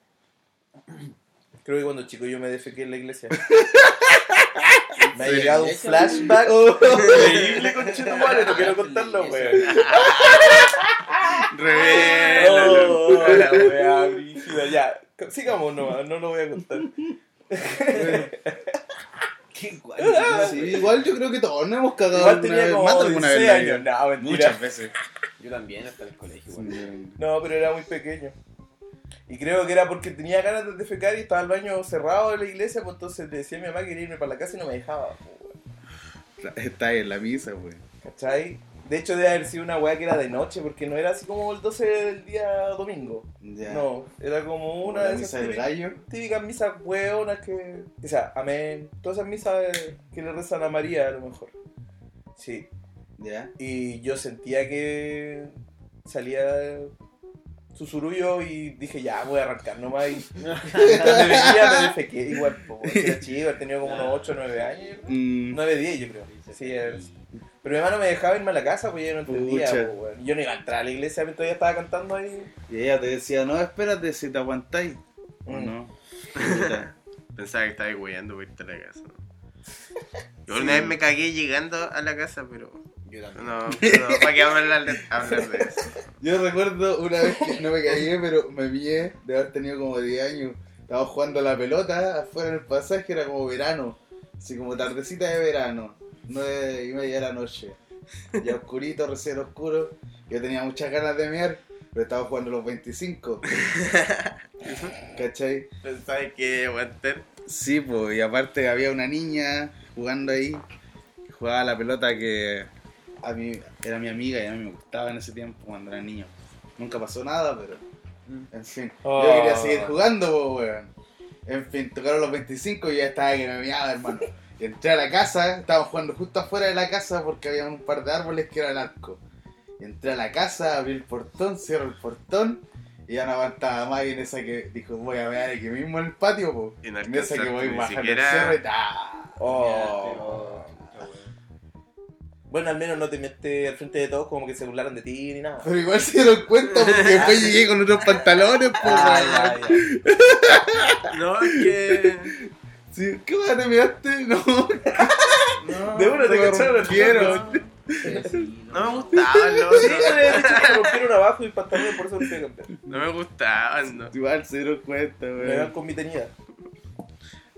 Creo que cuando chico yo me defequé en la iglesia. me ha ¿En llegado un flashback increíble con Chetumare, no quiero contarlo, weón. Revélalo. Oh, la wea brígida, ya. Sigamos, no, no lo voy a contar. Sí, igual yo creo que todos nos hemos cagado Igual tenía vez, como más de alguna vez. 16 en la años. vida. No, mentira. Muchas veces. Yo también, hasta el colegio. igual. No, pero era muy pequeño. Y creo que era porque tenía ganas de defecar y estaba el baño cerrado de la iglesia, pues entonces le decía a mi mamá que quería irme para la casa y no me dejaba. pues, weón. Está ahí en la misa, weón. ¿Cachai? De hecho, debe haber sido una weá que era de noche, porque no era así como el 12 del día domingo. Ya. No, era como una de misa esas típicas, gallo. típicas misas hueonas que. O sea, amén. Todas esas misas eh, que le rezan a María, a lo mejor. Sí. Ya. Y yo sentía que salía susurullo y dije, ya, voy a arrancar nomás. Y donde venía me defequé igual, po. Era chico, tenía como unos 8 o 9 años. Mm, 9, 10 yo creo. Sí, es- Pero mi hermano me dejaba irme a la casa, pues yo no entendía, weón. Yo no iba a entrar a la iglesia, mientras todavía estaba cantando ahí. Y ella te decía, no, espérate si te aguantáis. ¿O Mm. no? Pensaba que estaba weyando por irte a la casa. Yo una vez me cagué llegando a la casa, pero. Yo también. No, no, ¿para qué hablar de, hablar de eso? Yo recuerdo una vez que no me caí, pero me pillé de haber tenido como 10 años. Estaba jugando a la pelota afuera en el pasaje, era como verano. Así como tardecita de verano. 9 y media de la noche. Ya oscurito, recién oscuro. Yo tenía muchas ganas de mear, pero estaba jugando los 25. ¿Cachai? Pensaba que aguantar. Sí, pues, y aparte había una niña jugando ahí, que jugaba la pelota que a mí era mi amiga y a mí me gustaba en ese tiempo cuando era niño. Nunca pasó nada, pero en fin. Oh. Yo quería seguir jugando, pues, weón. En fin, tocaron los 25 y ya estaba que me miaba, hermano. Entré a la casa, estábamos jugando justo afuera de la casa porque había un par de árboles que eran arco. Y entré a la casa, abrí el portón, cierro el portón y ya no aguantaba más y en esa que dijo voy a ver aquí mismo en el patio, pues. Y no En esa que voy bajando el siquiera- cerro y ¡ta! Oh. Bueno, al menos no te metes al frente de todos como que se burlaron de ti ni nada. Pero igual se dieron cuenta porque después llegué con otros pantalones, pues. Ah, weón. ya, ya. No, es que. Sí, ¿Qué weón te miraste? No, No, De una te me cacharon pelo. no me gustaban Sí, los me habías dicho que me rompieron abajo y pantalón, por eso lo fui. No me gustaban, no. Igual se dieron cuenta, Me van weón. con mi tenida.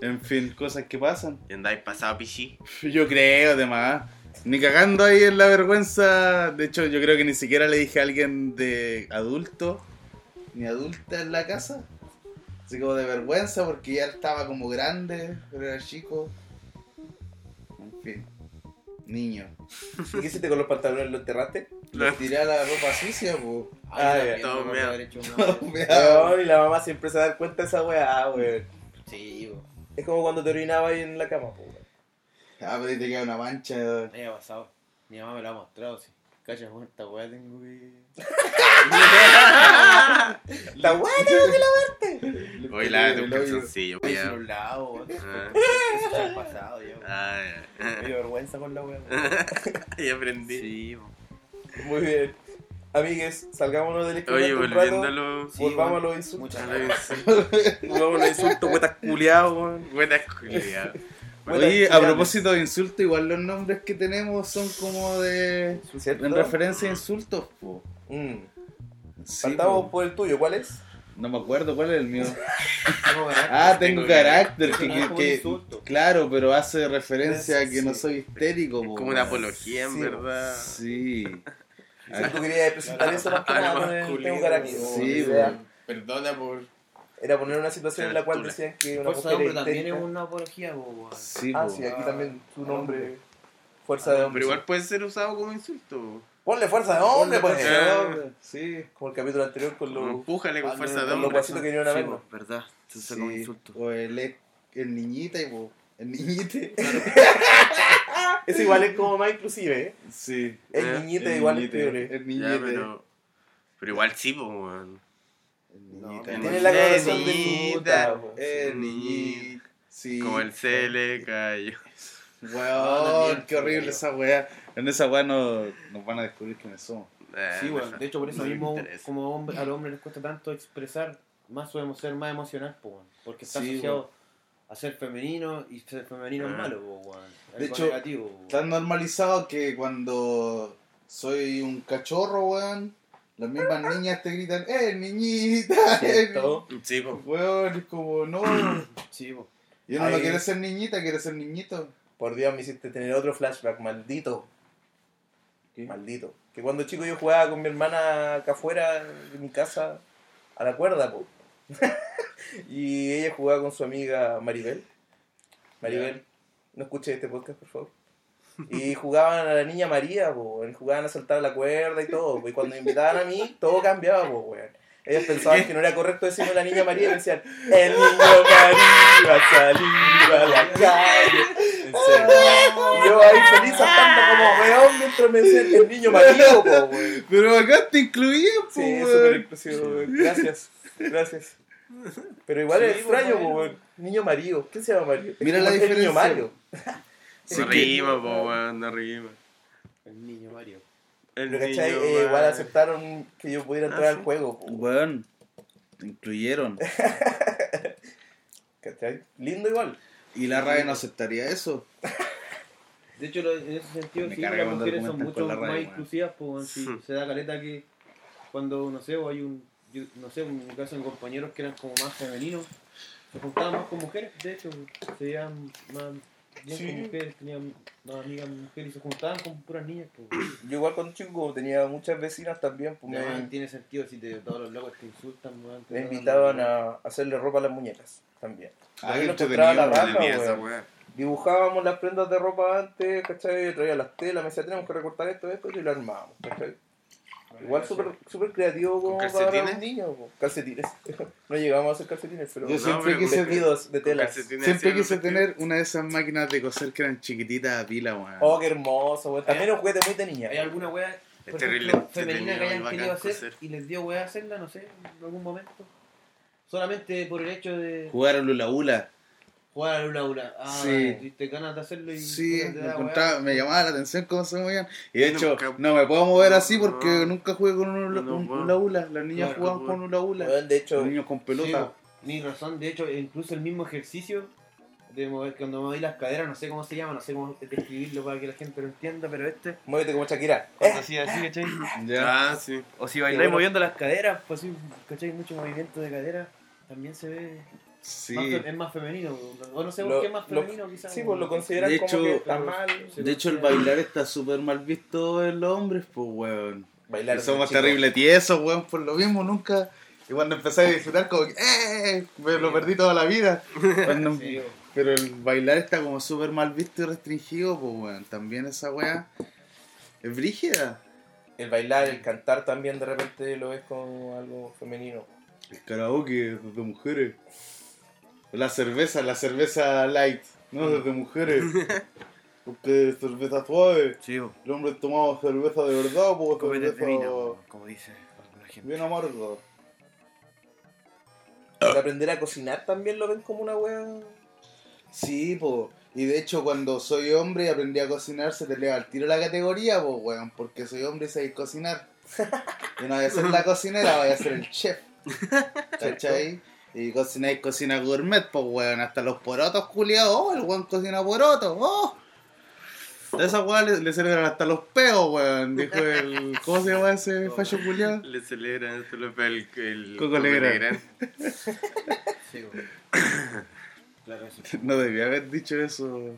En fin, cosas que pasan. Y andáis pasado pichí. Yo creo, además. Ni cagando ahí en la vergüenza. De hecho, yo creo que ni siquiera le dije a alguien de adulto, ni adulta en la casa. Así como de vergüenza porque ya estaba como grande, pero era chico. En fin, niño. ¿Y qué hiciste con los pantalones? ¿Los enterraste? Le tiré a la ropa sucia, pues. Ya. todo Weón, y la mamá siempre se da cuenta de esa weá, weón. Sí. Es como cuando te orinabas ahí en la cama, po, weón. Ah, pero te queda una mancha. Me ha pasado. Mi mamá me lo ha mostrado, sí. Cachas, bueno, esta weá tengo que. La weá tengo que lavarte. Hoy la El hoyo. calzoncillo, ya. se los lavo, weón. Ah, Eso ya ha pasado, weón. ah, Me dio vergüenza con la weá. weón. ya. Ya aprendí. Sí, bo. Muy bien. Amigues, salgámonos del Oye, experimento un volviendo a rato. lo. Sí, Volvamos bueno, a los insultos. Muchas gracias. Volvamos a los insultos, wetas culiados, weón. Buena culiao. Bueno, Oye, a estudiantes. propósito de insultos, igual los nombres que tenemos son como de. ¿Cierto? En referencia a insultos, po. Mm. Sí, po. por el tuyo, ¿cuál es? No me acuerdo cuál es el mío. Tengo carácter. Ah, tengo Tengo carácter, que, que- que- insulto. claro, pero hace referencia a que no soy histérico. Es po, como una apología, en Sí, verdad. Sí. Si tú querías presentar eso más que nada tengo carácter. Sí. Perdona por. Era poner una situación en la cual decían que una Fuerza mujer de es hombre también es una apología, bo. Sí, Ah, sí, aquí también su nombre. hombre. Fuerza de hombre. Pero igual puede ser usado como insulto. Ponle fuerza de hombre, pues. Hombre, Sí. Como el capítulo anterior con los. Empújale con Ah, fuerza de con los hombre. guasitos que vinieron a Sí, vernos. bo, verdad. Se usa como insulto. O el, ex- el niñita y po. El niñite. Ese igual es como más inclusive, ¿eh? Sí. El niñita igual es peor. ¿eh? El Ya, niñite. pero. Pero igual sí, pues, weón. Niñite. tiene la connotación de niñita. niñito. Sí. Como el se le cayó. Weón, qué horrible esa weá. En esa weá no, nos van a descubrir quiénes somos. Eh, Sí, sé. de hecho por eso mismo como hombre, al hombre les cuesta tanto expresar, más podemos ser más emocional, po, weón, porque está Sí, asociado a ser femenino y ser femenino es Ah. malo, po, weón. De hecho, negativo, po, weón. Tan normalizado que cuando soy un cachorro, weón, las mismas niñas te gritan, ¡eh, niñita! ¿Cierto? Sí, pues. Weón, es como, no. Sí, po. Y uno no Ahí- quiere ser niñita, quiere ser niñito. Por Dios, me hiciste tener otro flashback, maldito. ¿Qué? Maldito. Que cuando chico yo jugaba con mi hermana acá afuera de mi casa a la cuerda, po. y ella jugaba con su amiga Maribel. Maribel, no escuche este podcast, por favor. Y jugaban a la niña María, po, y jugaban a saltar la cuerda y todo. po, Y cuando me invitaban a mí, todo cambiaba, po, weón. Ellos pensaban que no era correcto decirme a la niña María y me decían, el niño María va a salir a la calle. En serio. Y yo ahí feliz saltando como weón adentro me decían el niño marido, po, weón. Pero acá te incluía, pues, Sí, súper exclusivo, weón. Gracias, gracias. Pero igual Sí, es extraño, po, weón. Niño Mario. ¿Quién se llama Mario? Mira la el diferencia. niño Mario. Sí, no rima, po, weón, no rima. El niño Mario. El Pero, ¿cachai? niño, Eh, igual aceptaron que yo pudiera entrar Ah, al juego, po, Weón, te incluyeron. ¿cachai? Lindo igual. Y la RAE no aceptaría eso. De hecho, en ese sentido, Me sí, las mujeres son mucho más radio, weón. inclusivas, pues, weón, sí, Hmm. se da caleta que cuando, no sé, o hay un, yo- no sé, en mi caso, en compañeros que eran como más femeninos, se juntaban más con mujeres, de hecho, se veían más bien Sí. mujeres, tenían más amigas mujeres y se juntaban con puras niñas, pues. Yo igual cuando chico tenía muchas vecinas también, pues Además, me, tiene sentido si te, todos los locos te insultan, weón, te me invitaban a hacerle ropa a las muñecas también. Ah, Yo lo encontraba la raja, Entendí esa weón. weá. Dibujábamos las prendas de ropa antes, ¿cachai? Traía las telas, me decía, tenemos que recortar esto, esto, y lo armábamos, ¿cachai? Igual súper super creativo como ¿Con para calcetines? un niño. po. Calcetines. no llegamos a hacer calcetines, pero Yo siempre quise, vestidos de telas. calcetines siempre quise tener una de esas máquinas de coser que eran chiquititas a pila, weón. Oh, qué hermoso, weón. También un juguete muy de niña. ¿Hay alguna Es terrible ejemplo, femenina que hayan querido hacer coser. y les dio wea hacerla, no sé, en algún momento? Solamente por el hecho de Jugar a Lula Ula. Jugar a Lula Ula. Ah, Sí. tuviste ganas de hacerlo y Sí, me, da llamaba la atención cómo se movían. Y de hecho, nunca- no me puedo mover así porque No. nunca jugué con un, No, un-. Las niñas Claro, jugaban con Ula Ula. Weón, de hecho, Los niños con pelota. ni razón, de hecho, incluso el mismo ejercicio de mover, cuando moví las caderas, no sé cómo se llama, no sé cómo describirlo para que la gente lo entienda, pero este, muévete como Shakira. cuando hacía así, ¿cachai? Ya. Ah, sí. O si bailáis bueno. moviendo las caderas, pues sí, ¿cachai? Mucho movimiento de cadera, también se ve, Sí. más es más femenino, o no sé Lo- qué es más lo- femenino quizás. Sí, pues lo consideran De como hecho- que está mal. De hecho, el bailar está súper mal visto en los hombres, pues, weón. Bailar. Y somos chico. terribles tiesos, weón, por lo mismo, nunca. Y cuando empecé a disfrutar, como que, ¡eh! Me lo perdí toda la vida. Cuando- Sí, pero el bailar está como súper mal visto y restringido, pues, weón. También esa weá es brígida. El bailar, el cantar también de repente lo ves como algo femenino. El karaoke de mujeres. La cerveza, la cerveza light, no desde mujeres. Porque es cerveza suave. sí, po. El hombre tomaba cerveza de verdad, pues de cerveza vino, po, como dice alguna gente. bien amarga. El aprender a cocinar también lo ven como una wea. Sí, po. Y de hecho, cuando soy hombre y aprendí a cocinar, se te eleva al tiro la categoría, pues, weón. Porque soy hombre y sé cocinar. Y no voy a ser la cocinera, voy a ser el chef. ¿Cachai? Y cocináis cocina gourmet, pues, weón. Hasta los porotos culiados. Oh, el weón cocina porotos. Oh. De esa weón le, le celebran hasta los peos, weón. Dijo el. ¿Cómo se llama ese fallo culiado? Le celebran esto lo el, el Coco Legrand. Sí, po. claro, eso. No debía haber dicho eso.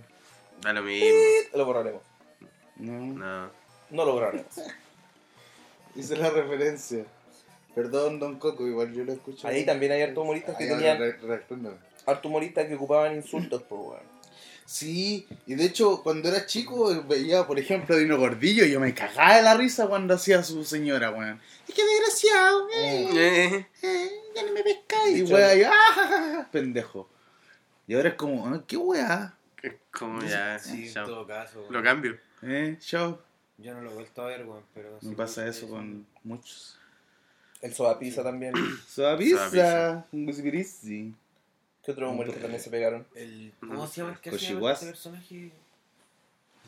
Da lo mismo. Lo borraremos. No. No. No lo borraremos. Hice la referencia. Perdón, Don Coco, igual yo lo escucho. Ahí también hay hartos humoristas que tenían. Hartos humoristas que ocupaban insultos, pues weón. Sí, y de hecho, cuando era chico, veía, por ejemplo, a Dino Gordillo y yo me cagaba de la risa cuando hacía a su señora, weón. Y qué desgraciado, eh, Eh, eh, ya no me pescáis. Y weá, y ah, pendejo. Y ahora es como, ah, ¿qué weá? es como ya. Sí, en todo caso. weón. Lo cambio. Eh, chao. Yo no lo he vuelto a ver, weón, pero... Me pasa eso con muchos. El soda pizza también. Suaviza. un guisbirisi. ¿Qué otros humoristas también se pegaron? El, ¿Cómo se llama el que hacía este personaje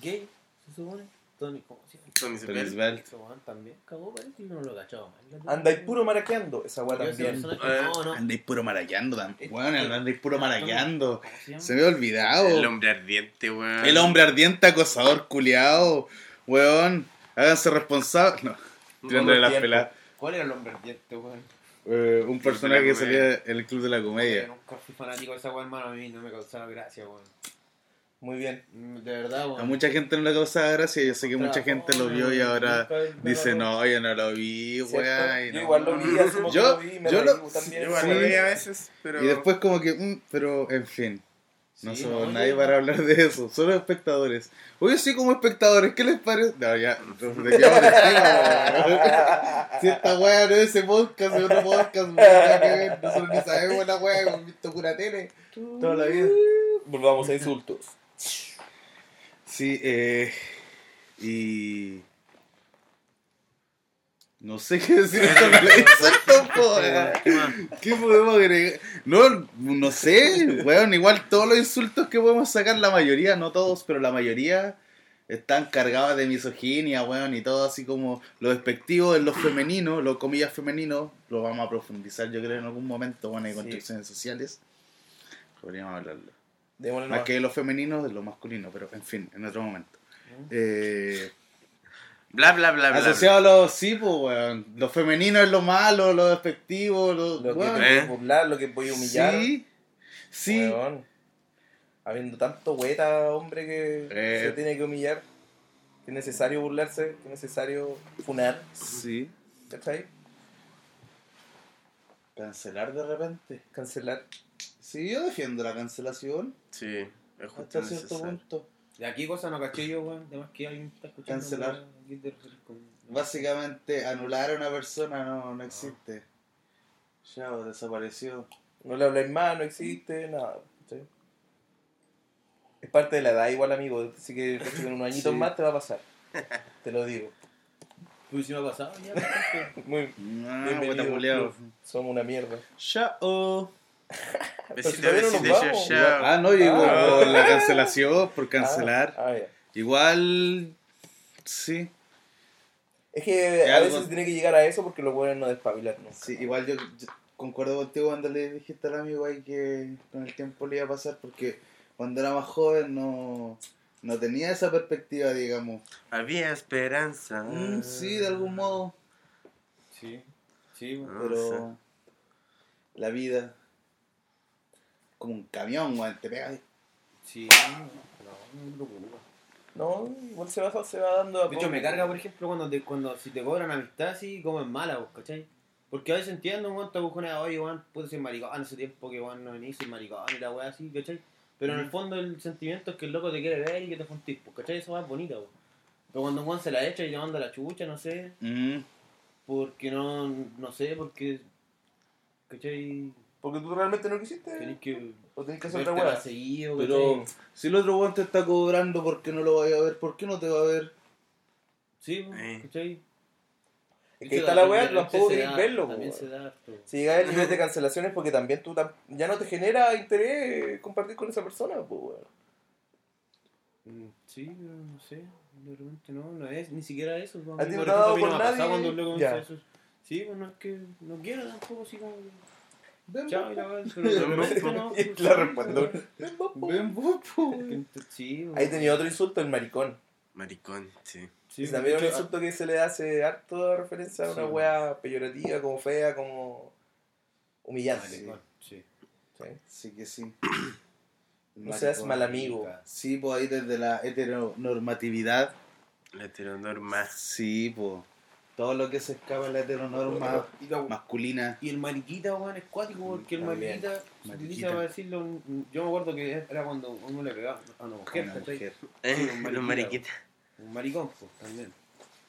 gay? ¿Se supone? Tony, ¿cómo se llama? Tony weón también cagó, parece, no lo cachaba mal. Andáis puro maraqueando, esa weá también. no. Andáis puro maraqueando también. Eh, Weón, eh, andáis puro maraqueando. ¿Cómo se me ha olvidado. El hombre ardiente, weón. El hombre ardiente acosador culiao. Weón, háganse responsables. No, tirándole las tiempo. ¿Cuál era el hombre ardiente, weón? Eh, un personaje que salía en el club de la Yo comedia. nunca fui fanático de esa weón, hermano, a mí no me causaba gracia, weón. Muy bien. De verdad, weón. A mucha gente no le causaba gracia. Yo sé que mucha gente lo vio y ahora dice, no, yo no lo vi. Y, Yo no. igual lo vi, Yo- lo vi, me yo lo- también. Yo igual lo veía a veces, pero. Y después como que, mm, pero en fin. No Sí, somos no, nadie para hablar de eso, solo espectadores. Oye, sí, como espectadores, ¿qué les parece? No, ya, tema, weón. Si esta weá no es ese podcast, es otro podcast, no tiene nada que ver. Nosotros ni sabemos la weá, hemos visto pura tele toda la vida. Volvamos a insultos. Sí, eh. Y. No sé qué decir po. ¿Qué podemos agregar? No, no sé, weón. Igual todos los insultos que podemos sacar, la mayoría, no todos, pero la mayoría están cargados de misoginia, weón, y todo así como lo despectivo en los femeninos, los comillas femeninos, lo vamos a profundizar, yo creo, en algún momento, bueno, hay Sí. construcciones sociales. Podríamos hablarlo. Démosle Más nomás. que de lo femenino, de lo masculino, pero en fin, en otro momento. Eh, Bla, bla, bla, bla. asociado a los sí, pues, weón. Lo femenino es lo malo, lo despectivo, lo. Lo que weón. te Eh. puede burlar, lo que puede humillar. Sí, sí. Weón. Habiendo tanto hueta, hombre, que Eh. se tiene que humillar. Que es necesario burlarse, que es necesario funar. Sí. ¿Cachai? Cancelar de repente. Cancelar. Sí, yo defiendo la cancelación Sí, es justo hasta cierto necesario. punto. De aquí cosa no caché yo, weón. Además que alguien está escuchando. Cancelar. weón, Básicamente, anular a una persona no, no existe. Ya, o desapareció. No le habláis más, no existe, nada. Es parte de la edad igual, amigo. Así que con unos añitos Sí. más te va a pasar. Te lo digo. Uy, si me ha pasado ya. Muy bienvenido al culiao. club. Somos una mierda. Chao. Besito, no besito, chao. Ah, no, yo Ah. por la cancelación, por cancelar. Ah, ah, ya. Igual, sí. Es que Es a algo- veces se tiene que llegar a eso porque los buenos no despabilar nunca. Sí, igual yo, yo concuerdo contigo cuando le dijiste al amigo ahí que con el tiempo le iba a pasar porque cuando era más joven no, no tenía esa perspectiva, digamos. Había esperanza. Mm, sí, de algún modo, Sí, sí. Ah, pero la vida como un camión, weón, te pega. Sí, no, no me preocupa. No, igual se va, se va dando a De hecho, me carga, por ejemplo, cuando, te, cuando si te cobran amistad así, como es mala, vos, ¿cachai? Porque a veces entiendo, weón, te buscan oye, weón, puede ser maricón ese tiempo que, weón, no venís, soy maricón y la weá así, ¿cachai? Pero en el fondo el sentimiento es que el loco te quiere ver y que te juntís, pues, ¿cachai? Eso es bonita, weón. Pero cuando un se la echa y te manda la chucha, no sé, Mm, porque no, no sé, porque, ¿cachai? Porque tú realmente no quisiste. Tenés que O tenés que hacer otra weá. seguido, Pero si el otro weón te está cobrando, ¿por qué no lo vaya a ver? ¿Por qué no te va a ver? Sí, Eh. ¿cachai? Es que ahí está la weá, tampoco querés verlo, También po, se weón. da harto. Si llegas al nivel de cancelaciones porque también tú tam- ya no te genera interés compartir con esa persona, pues weón. Mm, Sí, pero no sé, de repente no, no es ni siquiera eso. ¿A ti no te ha dado por nadie? cuando eso. Sí, pues no es que no quiero tampoco, así como. Chao, la verdad, pero de Ven, repente vos, no. Y la sí, respuesta. ven vos, po. pues, Sí, Ahí tenía otro insulto, el maricón. Maricón, sí. sí, Y también es un insulto que se le hace harto referencia a una Sí. weá peyorativa, como fea, como humillante. maricón, sí. ¿sí? Sí que sí. No seas mal amigo. Sí, pues ahí desde la heteronormatividad. La heteronorma. Sí, pues. Todo lo que se escapa de la heteronorma masculina. y el mariquita, weón, es cuático porque el También. mariquita se Mariquita. utiliza para decirlo. Yo me acuerdo que era cuando uno le pegaba a una mujer, Una ¿cachai? mujer. Eh, Sí, un los mariquita, mariquitas. Un maricón, pues, también.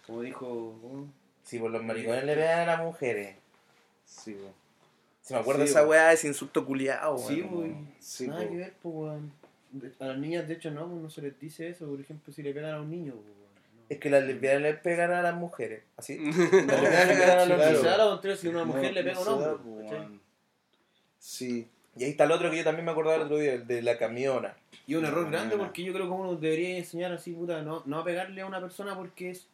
Como dijo. ¿cómo? Sí, por los maricones le pegan a las mujeres. Sí, pues. Se me acuerdo Sí, de esa weón. weá, ese insulto culiado, Sí, weón. pues. Sí, Nada po. que ver, pues, weón. A las niñas, de hecho, no, pues, no se les dice eso. Por ejemplo, si le pegan a un niño, pues, weón. Es que las lesbianas le pegan a las mujeres. ¿Así? No, Las lesbianas le pegan a los Claro. Se da niños. lo contrario si una mujer No, le pega no a un hombre. Sí. Y ahí está el otro que yo también me acordaba el otro día, el de la camiona. Y es un error No, grande no, no. porque yo creo que uno debería enseñar así, puta, no, no a pegarle a una persona porque es,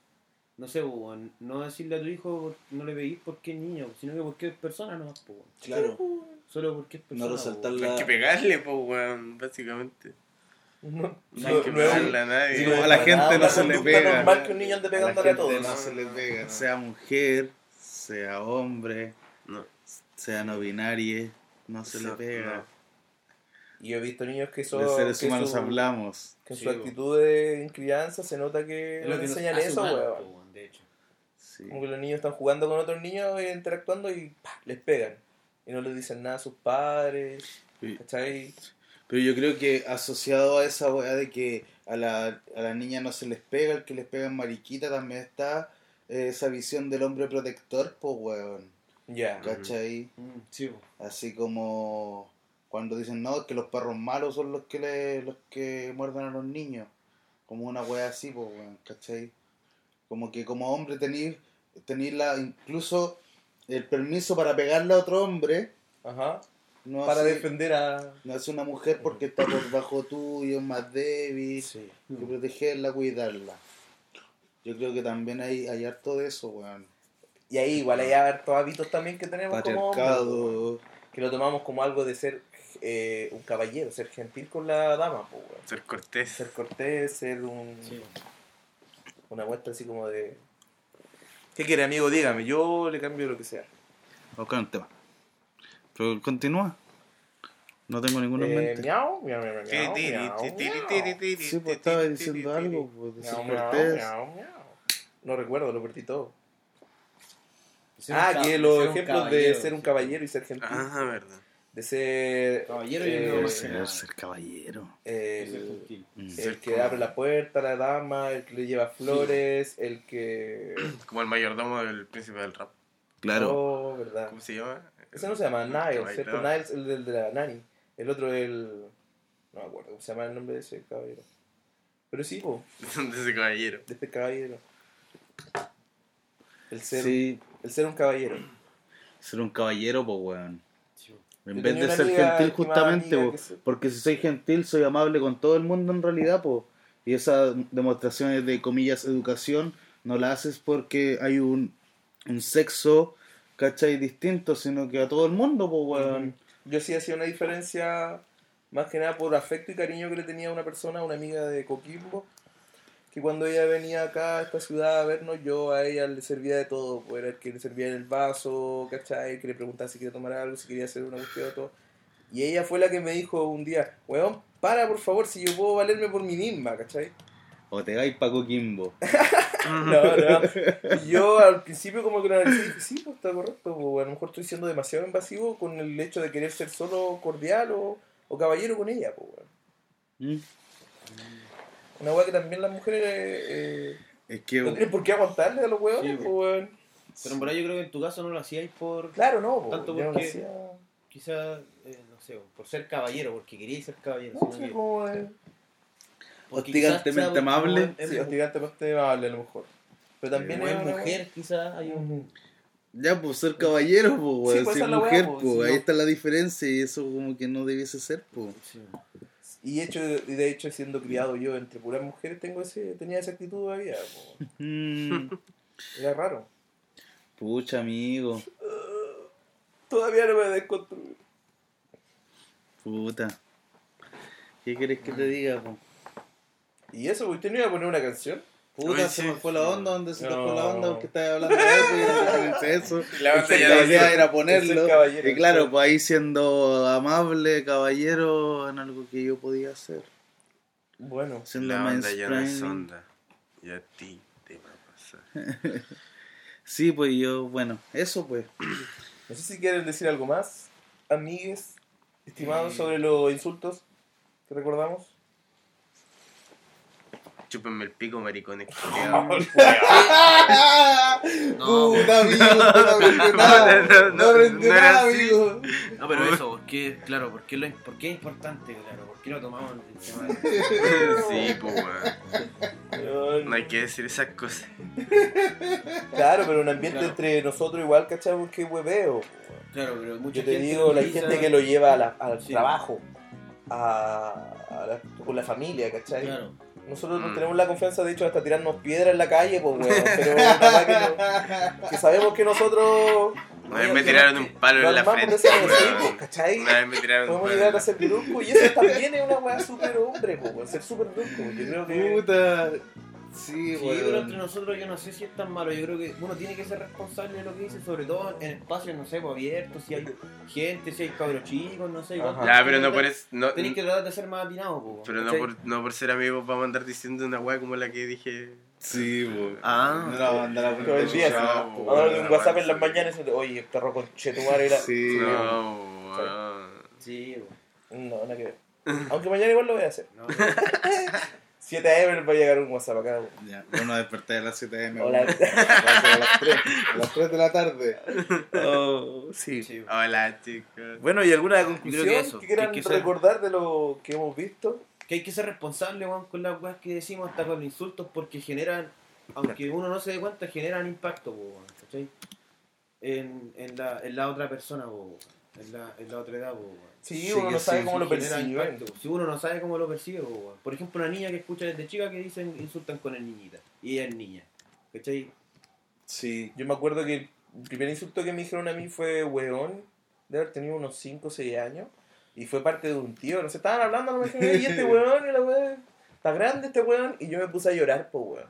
no sé, pues, no decirle a tu hijo no le peguís porque es niño, sino que porque es persona pues, weón. Claro. Solo porque es persona. No resaltar la- Hay que pegarle, pues, weón, básicamente. No, No hay que pegarle a nadie. A la gente no se le pega. normal que un niño ande A la pegándole a, gente todos. no se le pega. Sea mujer, sea hombre, No. sea no binario, no se le pega. no. Y yo he visto niños que son. De seres que humanos su, hablamos. Que en Sí, su actitud de crianza se nota que Es no lo que enseñan eso, weón. weón, de hecho. Sí. Como que los niños están jugando con otros niños e interactuando y ¡pah! les pegan. Y no les dicen nada a sus padres. Sí. ¿Cachai? Pero yo creo que asociado a esa weá de que a la, a la niña no se les pega, el que les pegan mariquita, también está eh, esa visión del hombre protector, pues weón. Ya. ¿Cachai? Mm, sí. Así como cuando dicen no, que los perros malos son los que le, los que muerden a los niños. Como una wea así, pues, weón, ¿cachai? Como que como hombre tenéis tenéis la, incluso el permiso para pegarle a otro hombre. Ajá. No Para hace, defender a. no hace una mujer porque está por bajo tuyo, es más débil. Sí. Hay que protegerla, cuidarla. Yo creo que también hay, hay harto de eso, weón. Y ahí igual hay hartos hábitos también que tenemos como hombres, que lo tomamos como algo de ser eh, un caballero, ser gentil con la dama, pues, weón. Ser cortés. ser cortés, ser un, Sí. una muestra así como de... ¿Qué quiere, amigo? Dígame, yo le cambio lo que sea. Vamos con el tema. Pero continúa. No tengo ninguno en Eh, mente. miau, miau, miau, Sí, pues estaba diciendo algo, pues, de ser Miau, miau, cortés. miau, miau. No recuerdo, lo perdí todo. Ser ah, que los ejemplos de ser un caballero y ser gentil. Ah, verdad. De ser... Caballero, yo eh, creo que Ser, caballero. Ser el. Mm. el que abre la puerta a la dama, el que le lleva flores, el que... Como el mayordomo del príncipe del rap. Claro. Oh, ¿verdad? ¿Cómo se llama? Ese no se llama Niles. ¿cierto? Niles el del de la Nani. El otro el... No me acuerdo cómo se llama el nombre de ese caballero. Pero sí, po, De ese caballero. de este caballero. El ser, Sí, el ser un caballero. ser un caballero, pues, weón. Sí. En Yo vez de ser amiga, gentil, justamente, amiga, po, se- porque si soy gentil, soy amable con todo el mundo en realidad, pues. Y esas demostraciones de comillas educación no las haces porque hay un, un sexo, ¿cachai? Distinto, sino que a todo el mundo, pues, weón. Yo sí hacía una diferencia, más que nada por afecto y cariño que le tenía a una persona, una amiga de Coquimbo, que cuando ella venía acá a esta ciudad a vernos, yo a ella le servía de todo, pues era el que le servía en el vaso, ¿cachai? Que le preguntaba si quería tomar algo, si quería hacer una cuestión, todo. Y ella fue la que me dijo un día, weón, para por favor, si yo puedo valerme por mí misma, ¿cachai? O te vais pa' Coquimbo. No, no. Yo al principio como que lo analicé y dije, sí, pues está correcto, pues, a lo mejor estoy siendo demasiado invasivo con el hecho de querer ser solo cordial o, o caballero con ella, pues, weón. ¿Mm? Una weá que también las mujeres eh, Es que, no tienen por qué aguantarle a los Sí, po. pues, weón. Pero en verdad yo creo que en tu caso no lo hacíais por... Claro, no, pues, Tanto no porque- hacía- Quizás, eh, no sé, por ser caballero, porque queríais ser caballero. No, sí, como, eh, Hostigantemente amable. sí, hostigantemente amable a lo mejor. Pero también como es mujer, quizás hay un... Ya, pues ser caballero, pues, Sí, pues, weá, mujer, pues, ahí está la diferencia y eso como que no debiese ser, pues. Sí. Y, hecho, y de hecho, siendo criado yo entre puras mujeres, tengo ese, tenía esa actitud todavía. po. Mm, Era raro. pucha, amigo. Todavía no me desconstruí. Puta. ¿Qué querés que te diga, po? Y eso, ¿usted no iba a poner una canción? Puta, se sí. me fue la onda, ¿dónde se te No. fue la onda? Porque estás hablando de eso y era eso. La onda La ya no idea era Es ponerlo. y claro, pues ahí siendo amable, caballero, en algo que yo podía hacer. Bueno, Siendo La onda ya no es onda. Y a ti te va a pasar. Sí, pues yo, bueno, eso pues. no sé si quieren decir algo más, amigues, estimados, Eh. sobre los insultos que recordamos. Chúpenme el pico, maricones. No, Puta, amigo, no aprendió nada. no, no, No aprendió no era nada, así. amigo. No, pero eso, ¿por qué? Claro, ¿por qué, lo, ¿por qué es importante? Claro, ¿por qué lo tomamos en el tema? Sí, pues, weón. No hay que decir esas cosas. Claro, pero un ambiente Claro. entre nosotros igual, ¿cachamos? Que hueveo. Claro, pero mucha Yo te gente digo, la utiliza- gente que lo lleva a la- al Sí. trabajo, a, a la- con la familia, ¿cachai? Claro. Nosotros no Mm. tenemos la confianza, de hecho, hasta tirarnos piedras en la calle, pues, weón. Pero capaz que, no- que sabemos que nosotros. Una vez me tiraron un palo Lo en la frente. pues. Una vez me tiraron un Podemos palo. llegar a ser brusco y eso también es una weá súper hombre, pues, weón. Ser súper brusco. Yo creo que. Puta. Sí, Sí, pero entre nosotros yo no sé si es tan malo. Yo creo que uno tiene que ser responsable de lo que dice, sobre todo en espacios, no sé, pues, abiertos, si hay gente, si hay cabros chicos, no sé. Ya, pero no por eso. No, Tenéis que tratar de ser más atinados, pues. pero no por, no por ser amigos vamos a andar diciendo una weá como la que dije. Sí, weón. Ah. No la voy a andar a Todo el día, po, weón. un WhatsApp en las mañanas y oye, perro con chetumare era. Sí. No. Sí, weón. No, nada que ver. Aunque mañana igual lo voy a hacer. No, 7 a.m. les va a llegar un WhatsApp acá. Ya, bueno, desperté a las 7 m. Hola. A las 3. A las 3 de la tarde. Oh, sí. Hola, chicos. Bueno, ¿y alguna conclusión que eso, que quieran que ser- recordar de lo que hemos visto? que hay que ser responsable, weón, con las weas que decimos, hasta con los insultos, porque generan, aunque uno no se dé cuenta, generan impacto, ¿cachai? En, en, la, en la otra persona, en la, en la otra edad, weón. Sí, uno no sabe cómo lo percibe. Si uno no sabe cómo lo percibe, po, weón. por ejemplo, una niña que escucha desde chica que dicen insultan con el niñita, y ella es niña, ¿cachai? Sí. Yo me acuerdo que el primer insulto que me dijeron a mí fue weón, de haber tenido unos 5 o 6 años, y fue parte de un tío, no sé, estaban hablando, no me imaginé, y este weón, y la weón, está grande este weón, y yo me puse a llorar, po weón.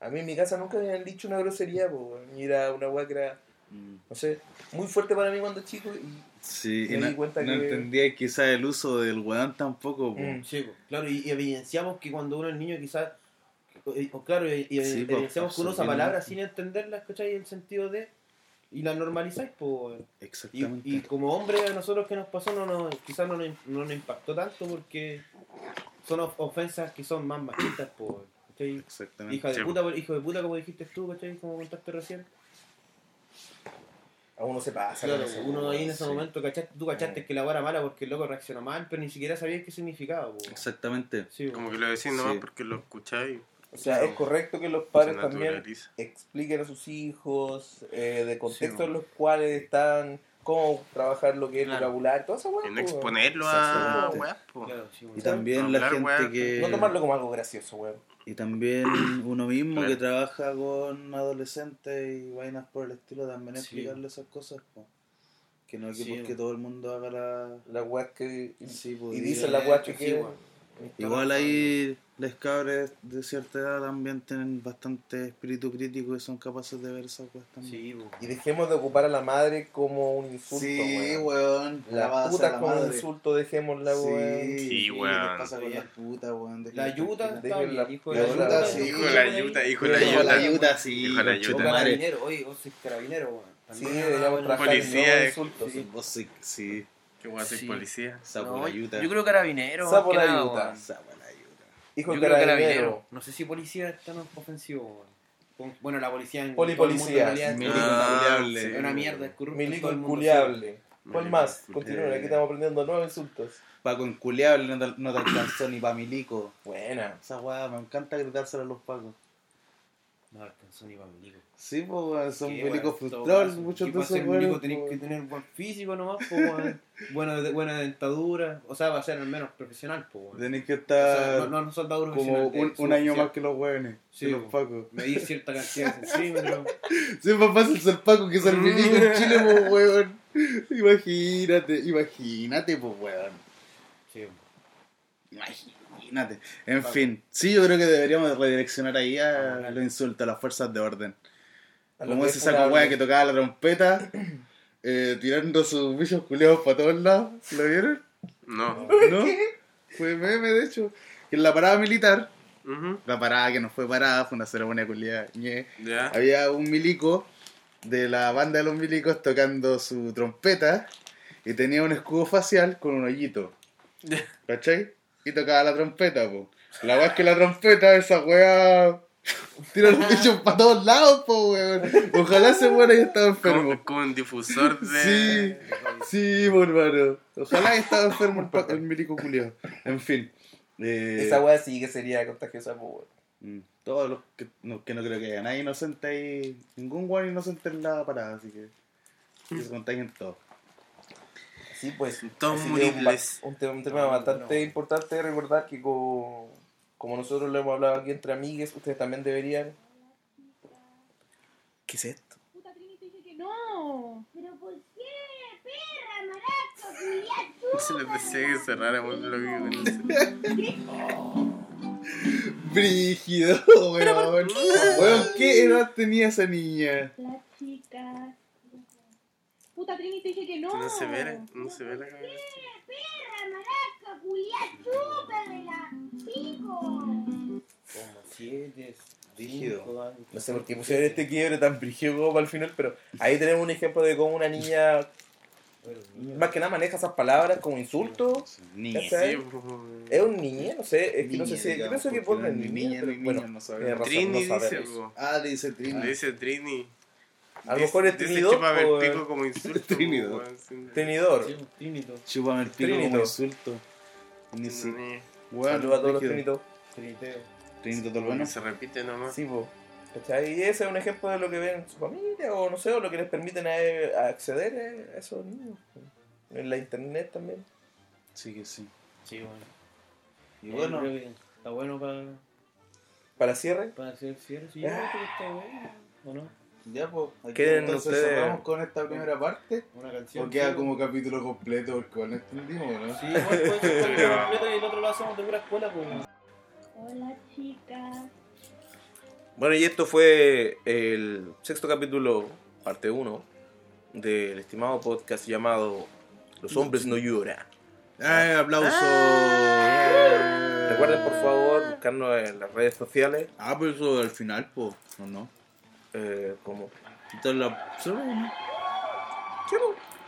A mí en mi casa nunca me habían dicho una grosería, po weón, y era una weá que era, Mm. no sé, muy fuerte para mí cuando chico, y Sí, Me y di no, cuenta no que- entendía quizás el uso del weón tampoco. po. Mm. Sí, po, claro, y, y evidenciamos que cuando uno es niño quizás, eh, o claro, y, y Sí, po, evidenciamos que uno usa palabras sin entenderlas, ¿cachai? El sentido de, y las normalizáis, pues. Y, Exactamente. y como hombre a nosotros que nos pasó, no nos, quizás no nos, no nos impactó tanto porque son of- ofensas que son más machistas, pues. Exactamente. Hija de puta, hijo de puta, como dijiste tú, ¿cachai? Como contaste recién. A uno se pasa. Claro, eso, uno ahí en ese sí. momento, ¿cachaste? Tú cachaste que la vara mala porque el loco reaccionó mal, pero ni siquiera sabías qué significaba, po. Exactamente. Sí. Como que lo decís nomás Sí. porque lo escucháis. O sea, es correcto que los padres también expliquen a sus hijos eh, de contextos Sí, en los cuales están, cómo trabajar lo que es el Claro. vocabulario, toda esa Y hueá. no po, exponerlo a po. Claro, sí, Y también la gente que. No tomarlo como algo gracioso, weón. Y también uno mismo Claro. que trabaja con adolescentes y vainas por el estilo, también Sí. explicarle esas cosas. po. Que no es que Sí. porque todo el mundo haga la. Weas que. Sí, y dicen las weas que. Igual ahí les cabres de cierta edad también tienen bastante espíritu crítico y son capaces de ver esas cosas también. Sí. Y dejemos de ocupar a la madre como un insulto, Sí, weón. weón. La vas a puta la como un madre. insulto, dejémosla, weón. Sí, Sí, ¿qué weón. les pasa con las putas, weón? La Déjenla yuta la- bien, hijo la de yuta, yuta, sí. Hijo de la yuta, hijo de la Hijo de yuta. la yuta, sí. Hijo de la yuta. Carabinero, oye, vos sois carabinero, weón. Sí, deberíamos trabajar en insultos. Sí. Vos sí, sí. Que voy a ser Sí. policía. Sapo No. Yo creo carabinero. Sapo la yuta. Hijo Yo creo carabinero. carabinero. No sé si policía está no ofensivo, Bueno, la policía en Poli todo el mundo policía. en realidad es Milico Ah, culiable. sí. es una mierda, es corrupto. Milico inculiable. ¿Cuál más? Continúen, aquí estamos aprendiendo nuevos insultos. Paco inculiable no te, alcanzó ni pa' milico. Buena. Esa weá, me encanta gritárselo a los pacos. No alcanzó ni para milico. Sí, pues son milicos frustrados, muchos de esos ser milico weones, tenés que tener buen físico nomás, weón. buena, de- buena dentadura. O sea, va a ser al menos profesional, weón. Tenés que O sea, estar no, no soldaduro como un, un año más que los weones, Sí, que los pacos. Medir cierta cantidad de centímetros. Sí, es más fácil ser paco que ser milico en Chile, pues weón. Imagínate, imagínate, pues weón. Sí. Imagínate. En fin, sí, yo creo que deberíamos de redireccionar ahí a los insultos a las fuerzas de orden. Como ese es saco weá que tocaba la trompeta, eh, tirando sus bichos culeados para todos lados. ¿Lo vieron? No. ¿No? Fue meme, de hecho. En la parada militar, Ujú. la parada que no fue parada, fue una ceremonia culiada. Ya. Había un milico de la banda de los milicos tocando su trompeta y tenía un escudo facial con un hoyito. ¿Cachai? Y tocaba la trompeta, po. La weá es que la trompeta, esa weá. Tira los bichos para todos lados, po, weón. Ojalá ese weón haya estado enfermo. Como, como un difusor de. Sí, sí, po, hermano. Ojalá haya estado enfermo el, el milico culiado. En fin. eh, Esa weá sí que sería contagiosa, pues, weón. Mm, Todos los que no, que no creo que haya nadie inocente ahí, ningún guay inocente en la parada, así que, que se contagien todos. Sí, pues. Todos que un, muribles. un tema, un tema No, bastante no. importante recordar que co- como nosotros lo hemos hablado aquí entre amigues, ustedes también deberían. ¿Qué es esto? Puta Trini te dije que no. ¿Pero por qué? Perra, maraca, culiá, Se le decía que cerrara muy lo Brígido, weón. Weón, ¿qué edad tenía esa niña? La chica. Puta Trini te dije que no. No se ve, no se ve la cabeza. Perra, maraca, culiá, chúpamela. Pico. Como siete, Rígido. No sé por qué pusieron este quiebre tan brígido como para el final, pero ahí tenemos un ejemplo de cómo una niña, más que nada, maneja esas palabras como insultos. Niña. Es un niño, no sé, es que no sé Niña, si. Yo pienso que ni niña pero ni bueno, niño, no tiene sabemos. razón, Trini no dice. Ah, le dice Trini. Le dice Trini. A lo mejor es Dice Trini dos, chúpame el pico como insulto. Trinidor. Tínito. Chúpame el pico como insulto. Ni si- Saludos a todos los trinitos. Trinito todo bueno. Se repite nomás. Sí, po. ¿Cachai? Y ese es un ejemplo de lo que ven su familia, o no sé, o lo que les permiten a, a acceder a esos niños. En la internet también. Sí que sí. Sí, bueno. Y Yo bueno, está bueno para, Para cierre, para hacer cierre. Sí, yo creo que está bueno. ¿O no? Ya pues, aquí entonces ustedes- cerramos con esta primera parte. Una canción. O queda sí, como capítulo completo porque igual no entendimos, ¿no? Sí, igual puede ser capítulo completo y el otro lo hacemos de pura escuela, pues. Hola chicas. Bueno, y esto fue el sexto capítulo, parte 1, del estimado podcast llamado Los hombres no lloran. ¡Ay, aplauso! Recuerden, por favor, buscarnos en las redes sociales, Ah, pero eso al final, pues, ¿o no? Eh, como... Entonces la... ¿Solo no?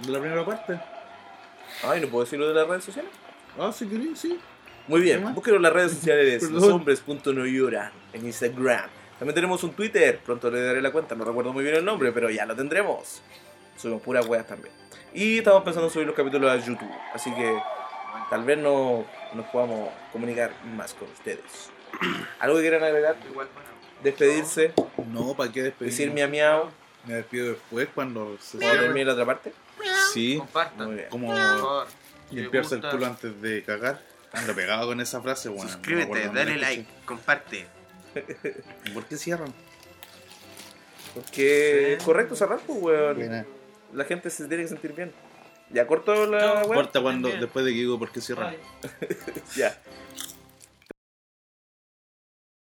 De la primera parte. Ay, ¿no puedo decirlo de las redes sociales? Ah, sí, quería, sí. Muy ¿Qué bien, más? búsquenos en las redes sociales, Perdón. loshombres.noyoran, en Instagram. También tenemos un Twitter, pronto le daré la cuenta, no recuerdo muy bien el nombre, pero ya lo tendremos. Subimos puras weas también. Y estamos pensando en subir los capítulos a YouTube, así que tal vez no nos podamos comunicar más con ustedes. ¿Algo que quieran agregar? Igual, bueno. Despedirse, No, ¿para qué despedirme? decir miau miau, Me despido después cuando se ¿puedo terminar la otra parte? Sí, Compartan. Como limpiarse el culo antes de cagar. Ando pegado con esa frase, bueno. Suscríbete, dale like, comparte. ¿Por qué cierran? Porque es correcto cerrar, pues, weón. Buena. La gente se tiene que sentir bien. Ya corto la wea. Corta cuando, Bien. después de que digo por qué cierran. Ya.